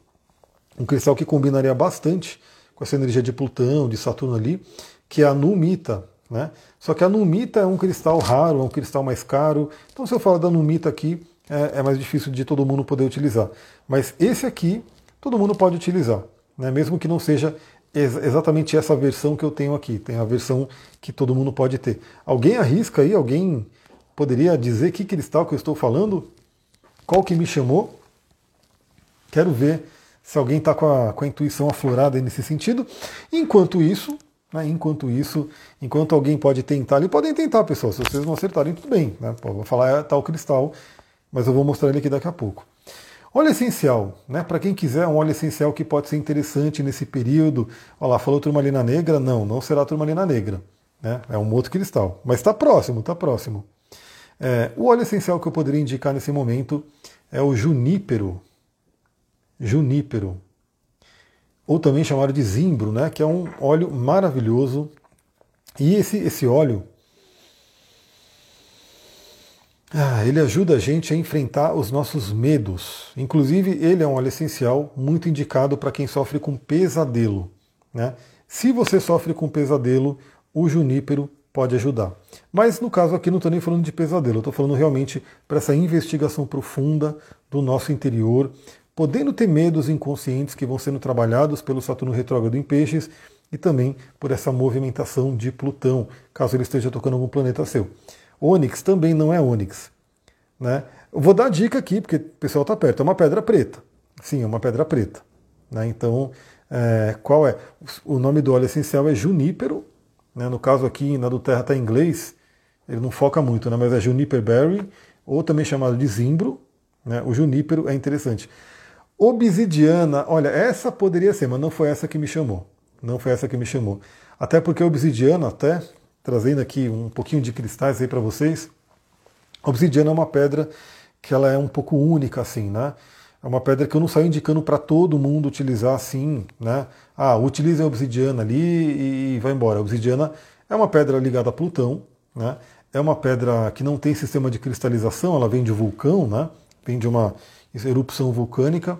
um cristal que combinaria bastante com essa energia de Plutão, de Saturno ali, que é a Numita. Né? Só que a Numita é um cristal raro, é um cristal mais caro. Então se eu falar da Numita aqui, é, é mais difícil de todo mundo poder utilizar. Mas esse aqui todo mundo pode utilizar, né? mesmo que não seja ex exatamente essa versão que eu tenho aqui. Tem a versão que todo mundo pode ter. Alguém arrisca aí? Alguém poderia dizer que cristal que eu estou falando? Qual que me chamou? Quero ver se alguém está com, com a, intuição aflorada nesse sentido. Enquanto isso, Né? Enquanto isso, enquanto alguém pode tentar, ali podem tentar, pessoal. Se vocês não acertarem, tudo bem. Né? Pô, vou falar é tal cristal, mas eu vou mostrar ele aqui daqui a pouco. Óleo essencial, né? Para quem quiser, um óleo essencial que pode ser interessante nesse período. Olha lá, falou turmalina negra? Não, não será turmalina negra. Né? É um outro cristal. Mas está próximo, está próximo. É, o óleo essencial que eu poderia indicar nesse momento é o junípero. Junípero. Ou também chamado de zimbro, né? Que é um óleo maravilhoso. E esse, esse óleo, ah, ele ajuda a gente a enfrentar os nossos medos. Inclusive, ele é um óleo essencial muito indicado para quem sofre com pesadelo. Né? Se você sofre com pesadelo, o junípero pode ajudar. Mas no caso aqui não estou nem falando de pesadelo, estou falando realmente para essa investigação profunda do nosso interior, podendo ter medos inconscientes que vão sendo trabalhados pelo Saturno retrógrado em Peixes e também por essa movimentação de Plutão, caso ele esteja tocando algum planeta seu. Ônix também não é ônix. Né? Eu vou dar dica aqui, porque o pessoal está perto. É uma pedra preta. Sim, é uma pedra preta. Né? Então, é, qual é? O nome do óleo essencial é junípero. Né? No caso aqui, na do Terra está em inglês, ele não foca muito, né? mas é juniper berry, ou também chamado de zimbro. Né? O junípero é interessante. Obsidiana, olha, essa poderia ser, mas não foi essa que me chamou. Não foi essa que me chamou. Até porque obsidiana, até trazendo aqui um pouquinho de cristais aí para vocês. A obsidiana é uma pedra que ela é um pouco única assim, né? É uma pedra que eu não saio indicando para todo mundo utilizar assim, né? Ah, utilize a obsidiana ali e vai embora. A obsidiana é uma pedra ligada a Plutão, né? É uma pedra que não tem sistema de cristalização, ela vem de vulcão, né? Vem de uma erupção vulcânica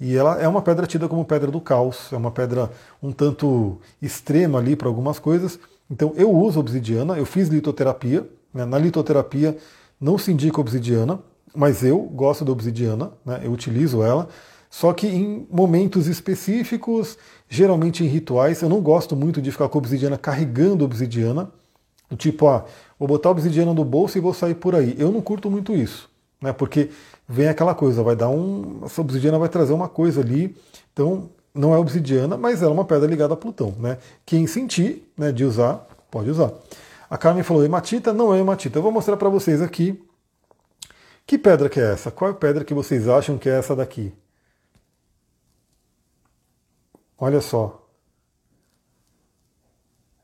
e ela é uma pedra tida como pedra do caos, é uma pedra um tanto extrema ali para algumas coisas, então eu uso obsidiana, eu fiz litoterapia. Né? Na litoterapia não se indica obsidiana, mas eu gosto da obsidiana, né? eu utilizo ela. Só que em momentos específicos, geralmente em rituais, eu não gosto muito de ficar com obsidiana carregando obsidiana. Tipo, ah, vou botar obsidiana no bolso e vou sair por aí. Eu não curto muito isso, né? Porque vem aquela coisa, vai dar um. Essa obsidiana vai trazer uma coisa ali. Então, não é obsidiana, mas ela é uma pedra ligada a Plutão. Né? Quem sentir né, de usar, pode usar. A Carmen falou hematita, não é hematita. Eu vou mostrar para vocês aqui que pedra que é essa. Qual é a pedra que vocês acham que é essa daqui? Olha só.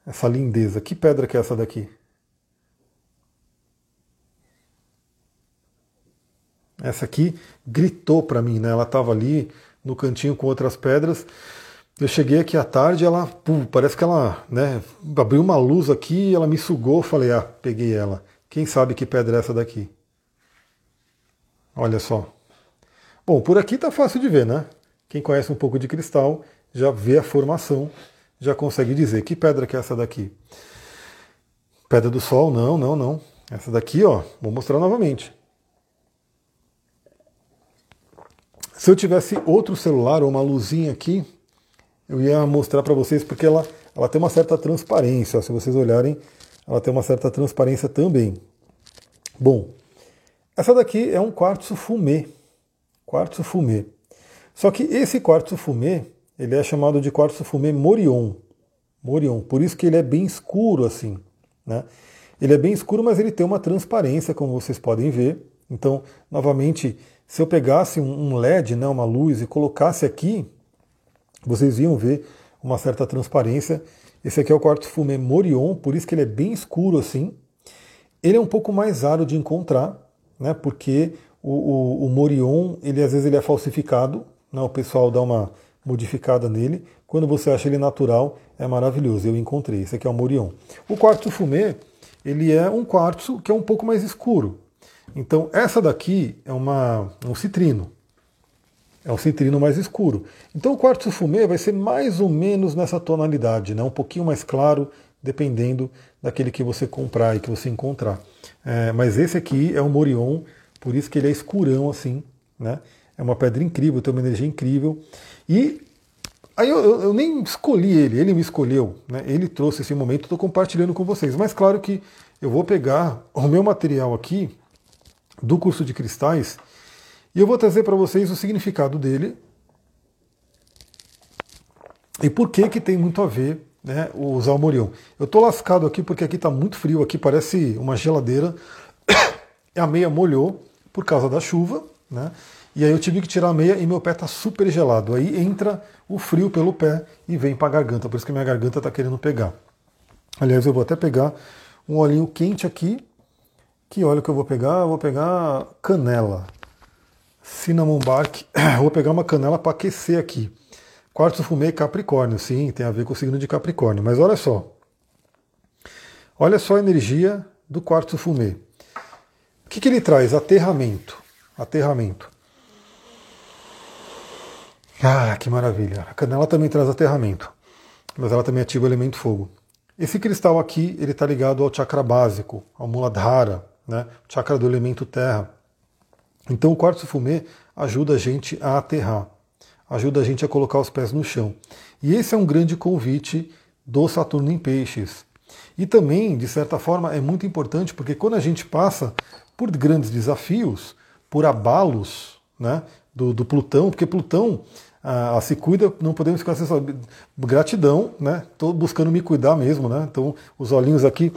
Essa lindeza. Que pedra que é essa daqui? Essa aqui gritou para mim, né? Ela estava ali no cantinho com outras pedras. Eu cheguei aqui à tarde, ela, pum, parece que ela, né, abriu uma luz aqui, ela me sugou, falei, ah, peguei ela. Quem sabe que pedra é essa daqui? Olha só. Bom, por aqui tá fácil de ver, né? Quem conhece um pouco de cristal já vê a formação, já consegue dizer que pedra que é essa daqui. Pedra do Sol? Não, não, não. Essa daqui, ó, vou mostrar novamente. Se eu tivesse outro celular ou uma luzinha aqui, eu ia mostrar para vocês porque ela, ela tem uma certa transparência. Se vocês olharem, ela tem uma certa transparência também. Bom, essa daqui é um quartzo fumê. Quartzo fumê. Só que esse quartzo fumê, ele é chamado de quartzo fumê Morion. Morion, por isso que ele é bem escuro assim, né? Ele é bem escuro, mas ele tem uma transparência, como vocês podem ver. Então, novamente, se eu pegasse um LED, né, uma luz, e colocasse aqui, vocês iam ver uma certa transparência. Esse aqui é o quartzo fumê Morion, por isso que ele é bem escuro assim. Ele é um pouco mais raro de encontrar, né, porque o, o, o Morion, ele às vezes ele é falsificado, né, o pessoal dá uma modificada nele. Quando você acha ele natural, é maravilhoso. Eu encontrei. Esse aqui é o Morion. O quartzo fumê, ele é um quartzo que é um pouco mais escuro. Então, essa daqui é uma, um citrino. É um citrino mais escuro. Então, o quartzo fumê vai ser mais ou menos nessa tonalidade, né? um pouquinho mais claro, dependendo daquele que você comprar e que você encontrar. É, mas esse aqui é o Morion, por isso que ele é escurão assim. Né? É uma pedra incrível, tem uma energia incrível. E aí eu, eu, eu nem escolhi ele, ele me escolheu. Né? Ele trouxe esse momento, estou compartilhando com vocês. Mas claro que eu vou pegar o meu material aqui do curso de cristais e eu vou trazer para vocês o significado dele e por que que tem muito a ver né, usar o Morion. Eu tô lascado aqui porque aqui tá muito frio, aqui parece uma geladeira. a meia molhou por causa da chuva, né? E aí eu tive que tirar a meia e meu pé tá super gelado. Aí entra o frio pelo pé e vem para a garganta, por isso que minha garganta tá querendo pegar. Aliás, eu vou até pegar um olhinho quente aqui. Que óleo que eu vou pegar? Eu vou pegar canela. Cinnamon bark. Vou pegar uma canela para aquecer aqui. Quartzo fumê Capricórnio, sim, tem a ver com o signo de Capricórnio. Mas olha só. Olha só a energia do quartzo fumê. O que, que ele traz? Aterramento. Aterramento. Ah, que maravilha. A canela também traz aterramento, mas ela também ativa o elemento fogo. Esse cristal aqui, ele está ligado ao chakra básico, ao Muladhara, né? chakra do elemento terra. Então o quartzo fumê ajuda a gente a aterrar, ajuda a gente a colocar os pés no chão. E esse é um grande convite do Saturno em Peixes. E também, de certa forma, é muito importante porque quando a gente passa por grandes desafios, por abalos né, do, do Plutão, porque Plutão a, a, se cuida, não podemos ficar sem gratidão, né? Estou buscando me cuidar mesmo, né? Então, os olhinhos aqui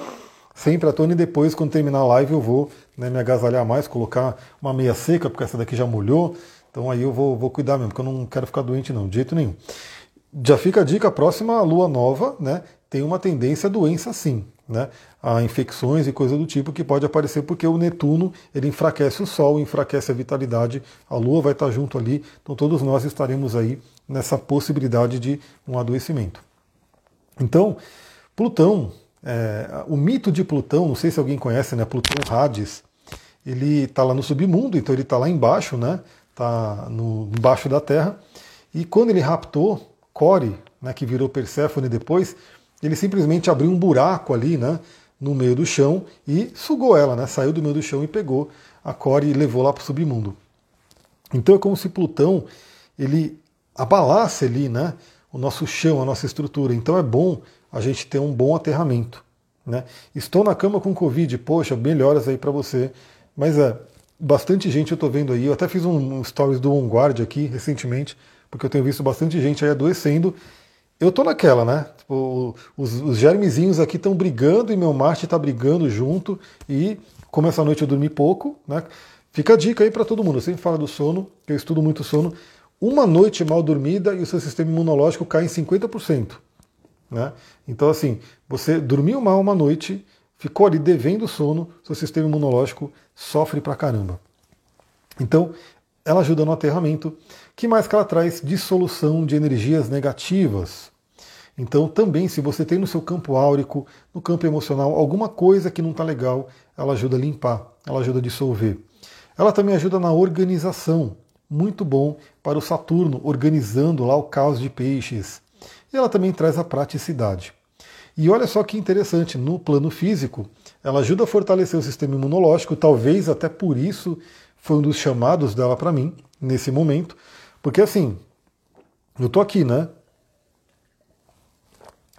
sempre à tona e depois, quando terminar a live, eu vou né, me agasalhar mais, colocar uma meia seca, porque essa daqui já molhou. Então aí eu vou, vou cuidar mesmo, porque eu não quero ficar doente não, de jeito nenhum. Já fica a dica, a próxima lua nova, né? Tem uma tendência a doença sim né, a infecções e coisa do tipo que pode aparecer porque o Netuno ele enfraquece o Sol, enfraquece a vitalidade, a Lua vai estar junto ali, então todos nós estaremos aí nessa possibilidade de um adoecimento. Então, Plutão, é, o mito de Plutão, não sei se alguém conhece, né, Plutão Hades, ele está lá no submundo, então ele está lá embaixo, né, está embaixo da Terra, e quando ele raptou Core, né, que virou Perséfone depois, ele simplesmente abriu um buraco ali, né, no meio do chão e sugou ela, né, saiu do meio do chão e pegou a Core e levou lá para o submundo. Então é como se Plutão ele abalasse ali, né, o nosso chão, a nossa estrutura. Então é bom a gente ter um bom aterramento. Né? Estou na cama com Covid, poxa, melhoras aí para você. Mas é, bastante gente eu estou vendo aí. Eu até fiz um, stories do OnGuard aqui recentemente, porque eu tenho visto bastante gente aí adoecendo eu tô naquela, né? Tipo, os, os germezinhos aqui estão brigando e meu Marte está brigando junto. E como essa noite eu dormi pouco, né? Fica a dica aí para todo mundo. Eu sempre falo do sono, que eu estudo muito sono. Uma noite mal dormida e o seu sistema imunológico cai em 50%. Né? Então, assim, você dormiu mal uma noite, ficou ali devendo sono, seu sistema imunológico sofre pra caramba. Então, ela ajuda no aterramento. que mais que ela traz? Dissolução de energias negativas. Então, também, se você tem no seu campo áurico, no campo emocional, alguma coisa que não está legal, ela ajuda a limpar, ela ajuda a dissolver. Ela também ajuda na organização, muito bom para o Saturno, organizando lá o caos de peixes. Ela também traz a praticidade. E olha só que interessante, no plano físico, ela ajuda a fortalecer o sistema imunológico, talvez até por isso foi um dos chamados dela para mim, nesse momento, porque assim, eu tô aqui, né?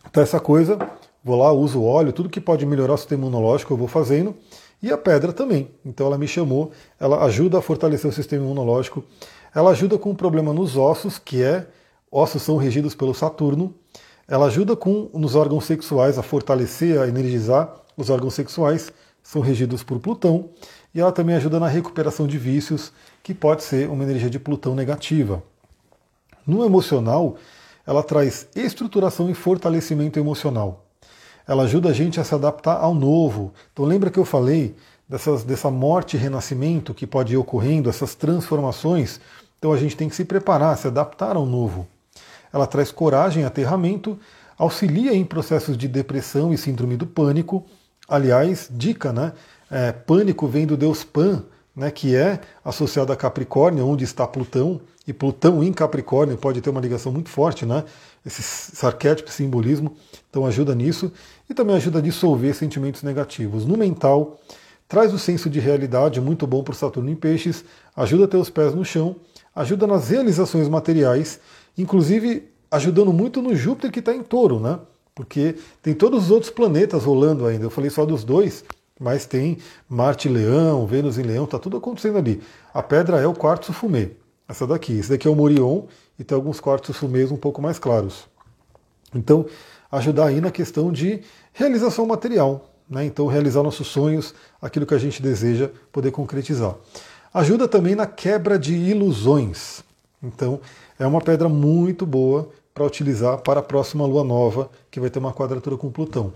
Então essa coisa, vou lá, uso óleo, tudo que pode melhorar o sistema imunológico eu vou fazendo. E a pedra também. Então ela me chamou, ela ajuda a fortalecer o sistema imunológico. Ela ajuda com um problema nos ossos, que é ossos são regidos pelo Saturno. Ela ajuda com nos órgãos sexuais a fortalecer, a energizar os órgãos sexuais, são regidos por Plutão. E ela também ajuda na recuperação de vícios, que pode ser uma energia de Plutão negativa. No emocional, ela traz estruturação e fortalecimento emocional. Ela ajuda a gente a se adaptar ao novo. Então lembra que eu falei dessas, dessa morte e renascimento que pode ir ocorrendo, essas transformações. Então a gente tem que se preparar, se adaptar ao novo. Ela traz coragem, aterramento, auxilia em processos de depressão e síndrome do pânico. Aliás, dica, né? É, pânico vem do deus Pan, né, que é associado a Capricórnio, onde está Plutão, e Plutão em Capricórnio pode ter uma ligação muito forte, né? Esse, arquétipo, simbolismo, então ajuda nisso e também ajuda a dissolver sentimentos negativos. No mental, traz o senso de realidade muito bom para o Saturno em Peixes, ajuda a ter os pés no chão, ajuda nas realizações materiais, inclusive ajudando muito no Júpiter que está em touro, né? Porque tem todos os outros planetas rolando ainda. Eu falei só dos dois, mas tem Marte em Leão, Vênus em Leão, está tudo acontecendo ali. A pedra é o quartzo fumê, essa daqui. Esse daqui é o Morion e tem alguns quartos fumês um pouco mais claros. Então, ajudar aí na questão de realização material, né? Então, realizar nossos sonhos, aquilo que a gente deseja poder concretizar. Ajuda também na quebra de ilusões. Então, é uma pedra muito boa para utilizar para a próxima lua nova, que vai ter uma quadratura com Plutão.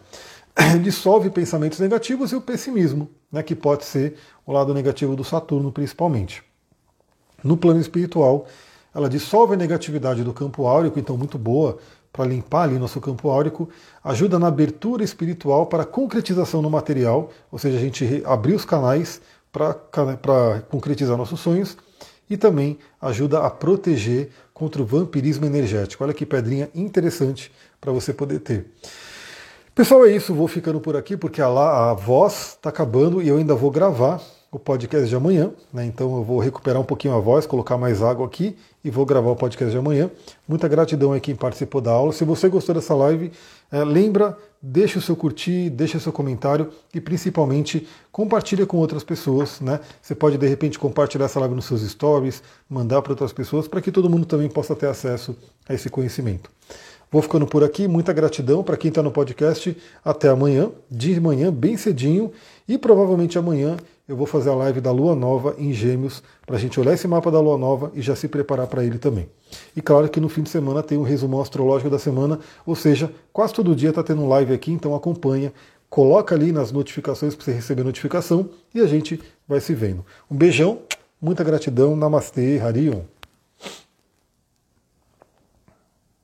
Dissolve pensamentos negativos e o pessimismo, né, que pode ser o lado negativo do Saturno, principalmente. No plano espiritual, ela dissolve a negatividade do campo áurico, então muito boa para limpar ali nosso campo áurico, ajuda na abertura espiritual para concretização no material, ou seja, a gente abrir os canais para concretizar nossos sonhos e também ajuda a proteger contra o vampirismo energético. Olha que pedrinha interessante para você poder ter. Pessoal, é isso. Vou ficando por aqui porque a, a voz está acabando e eu ainda vou gravar o podcast de amanhã, né? Então eu vou recuperar um pouquinho a voz, colocar mais água aqui e vou gravar o podcast de amanhã. Muita gratidão a quem participou da aula. Se você gostou dessa live, é, lembra, deixa o seu curtir, deixa o seu comentário e principalmente compartilha com outras pessoas, né? Você pode de repente compartilhar essa live nos seus stories, mandar para outras pessoas para que todo mundo também possa ter acesso a esse conhecimento. Vou ficando por aqui, muita gratidão para quem está no podcast. Até amanhã, de manhã, bem cedinho, e provavelmente amanhã eu vou fazer a live da Lua Nova em Gêmeos, para a gente olhar esse mapa da Lua Nova e já se preparar para ele também. E claro que no fim de semana tem um resumão astrológico da semana, ou seja, quase todo dia está tendo live aqui, então acompanha, coloca ali nas notificações para você receber notificação e a gente vai se vendo. Um beijão, muita gratidão, Namastê, Harion.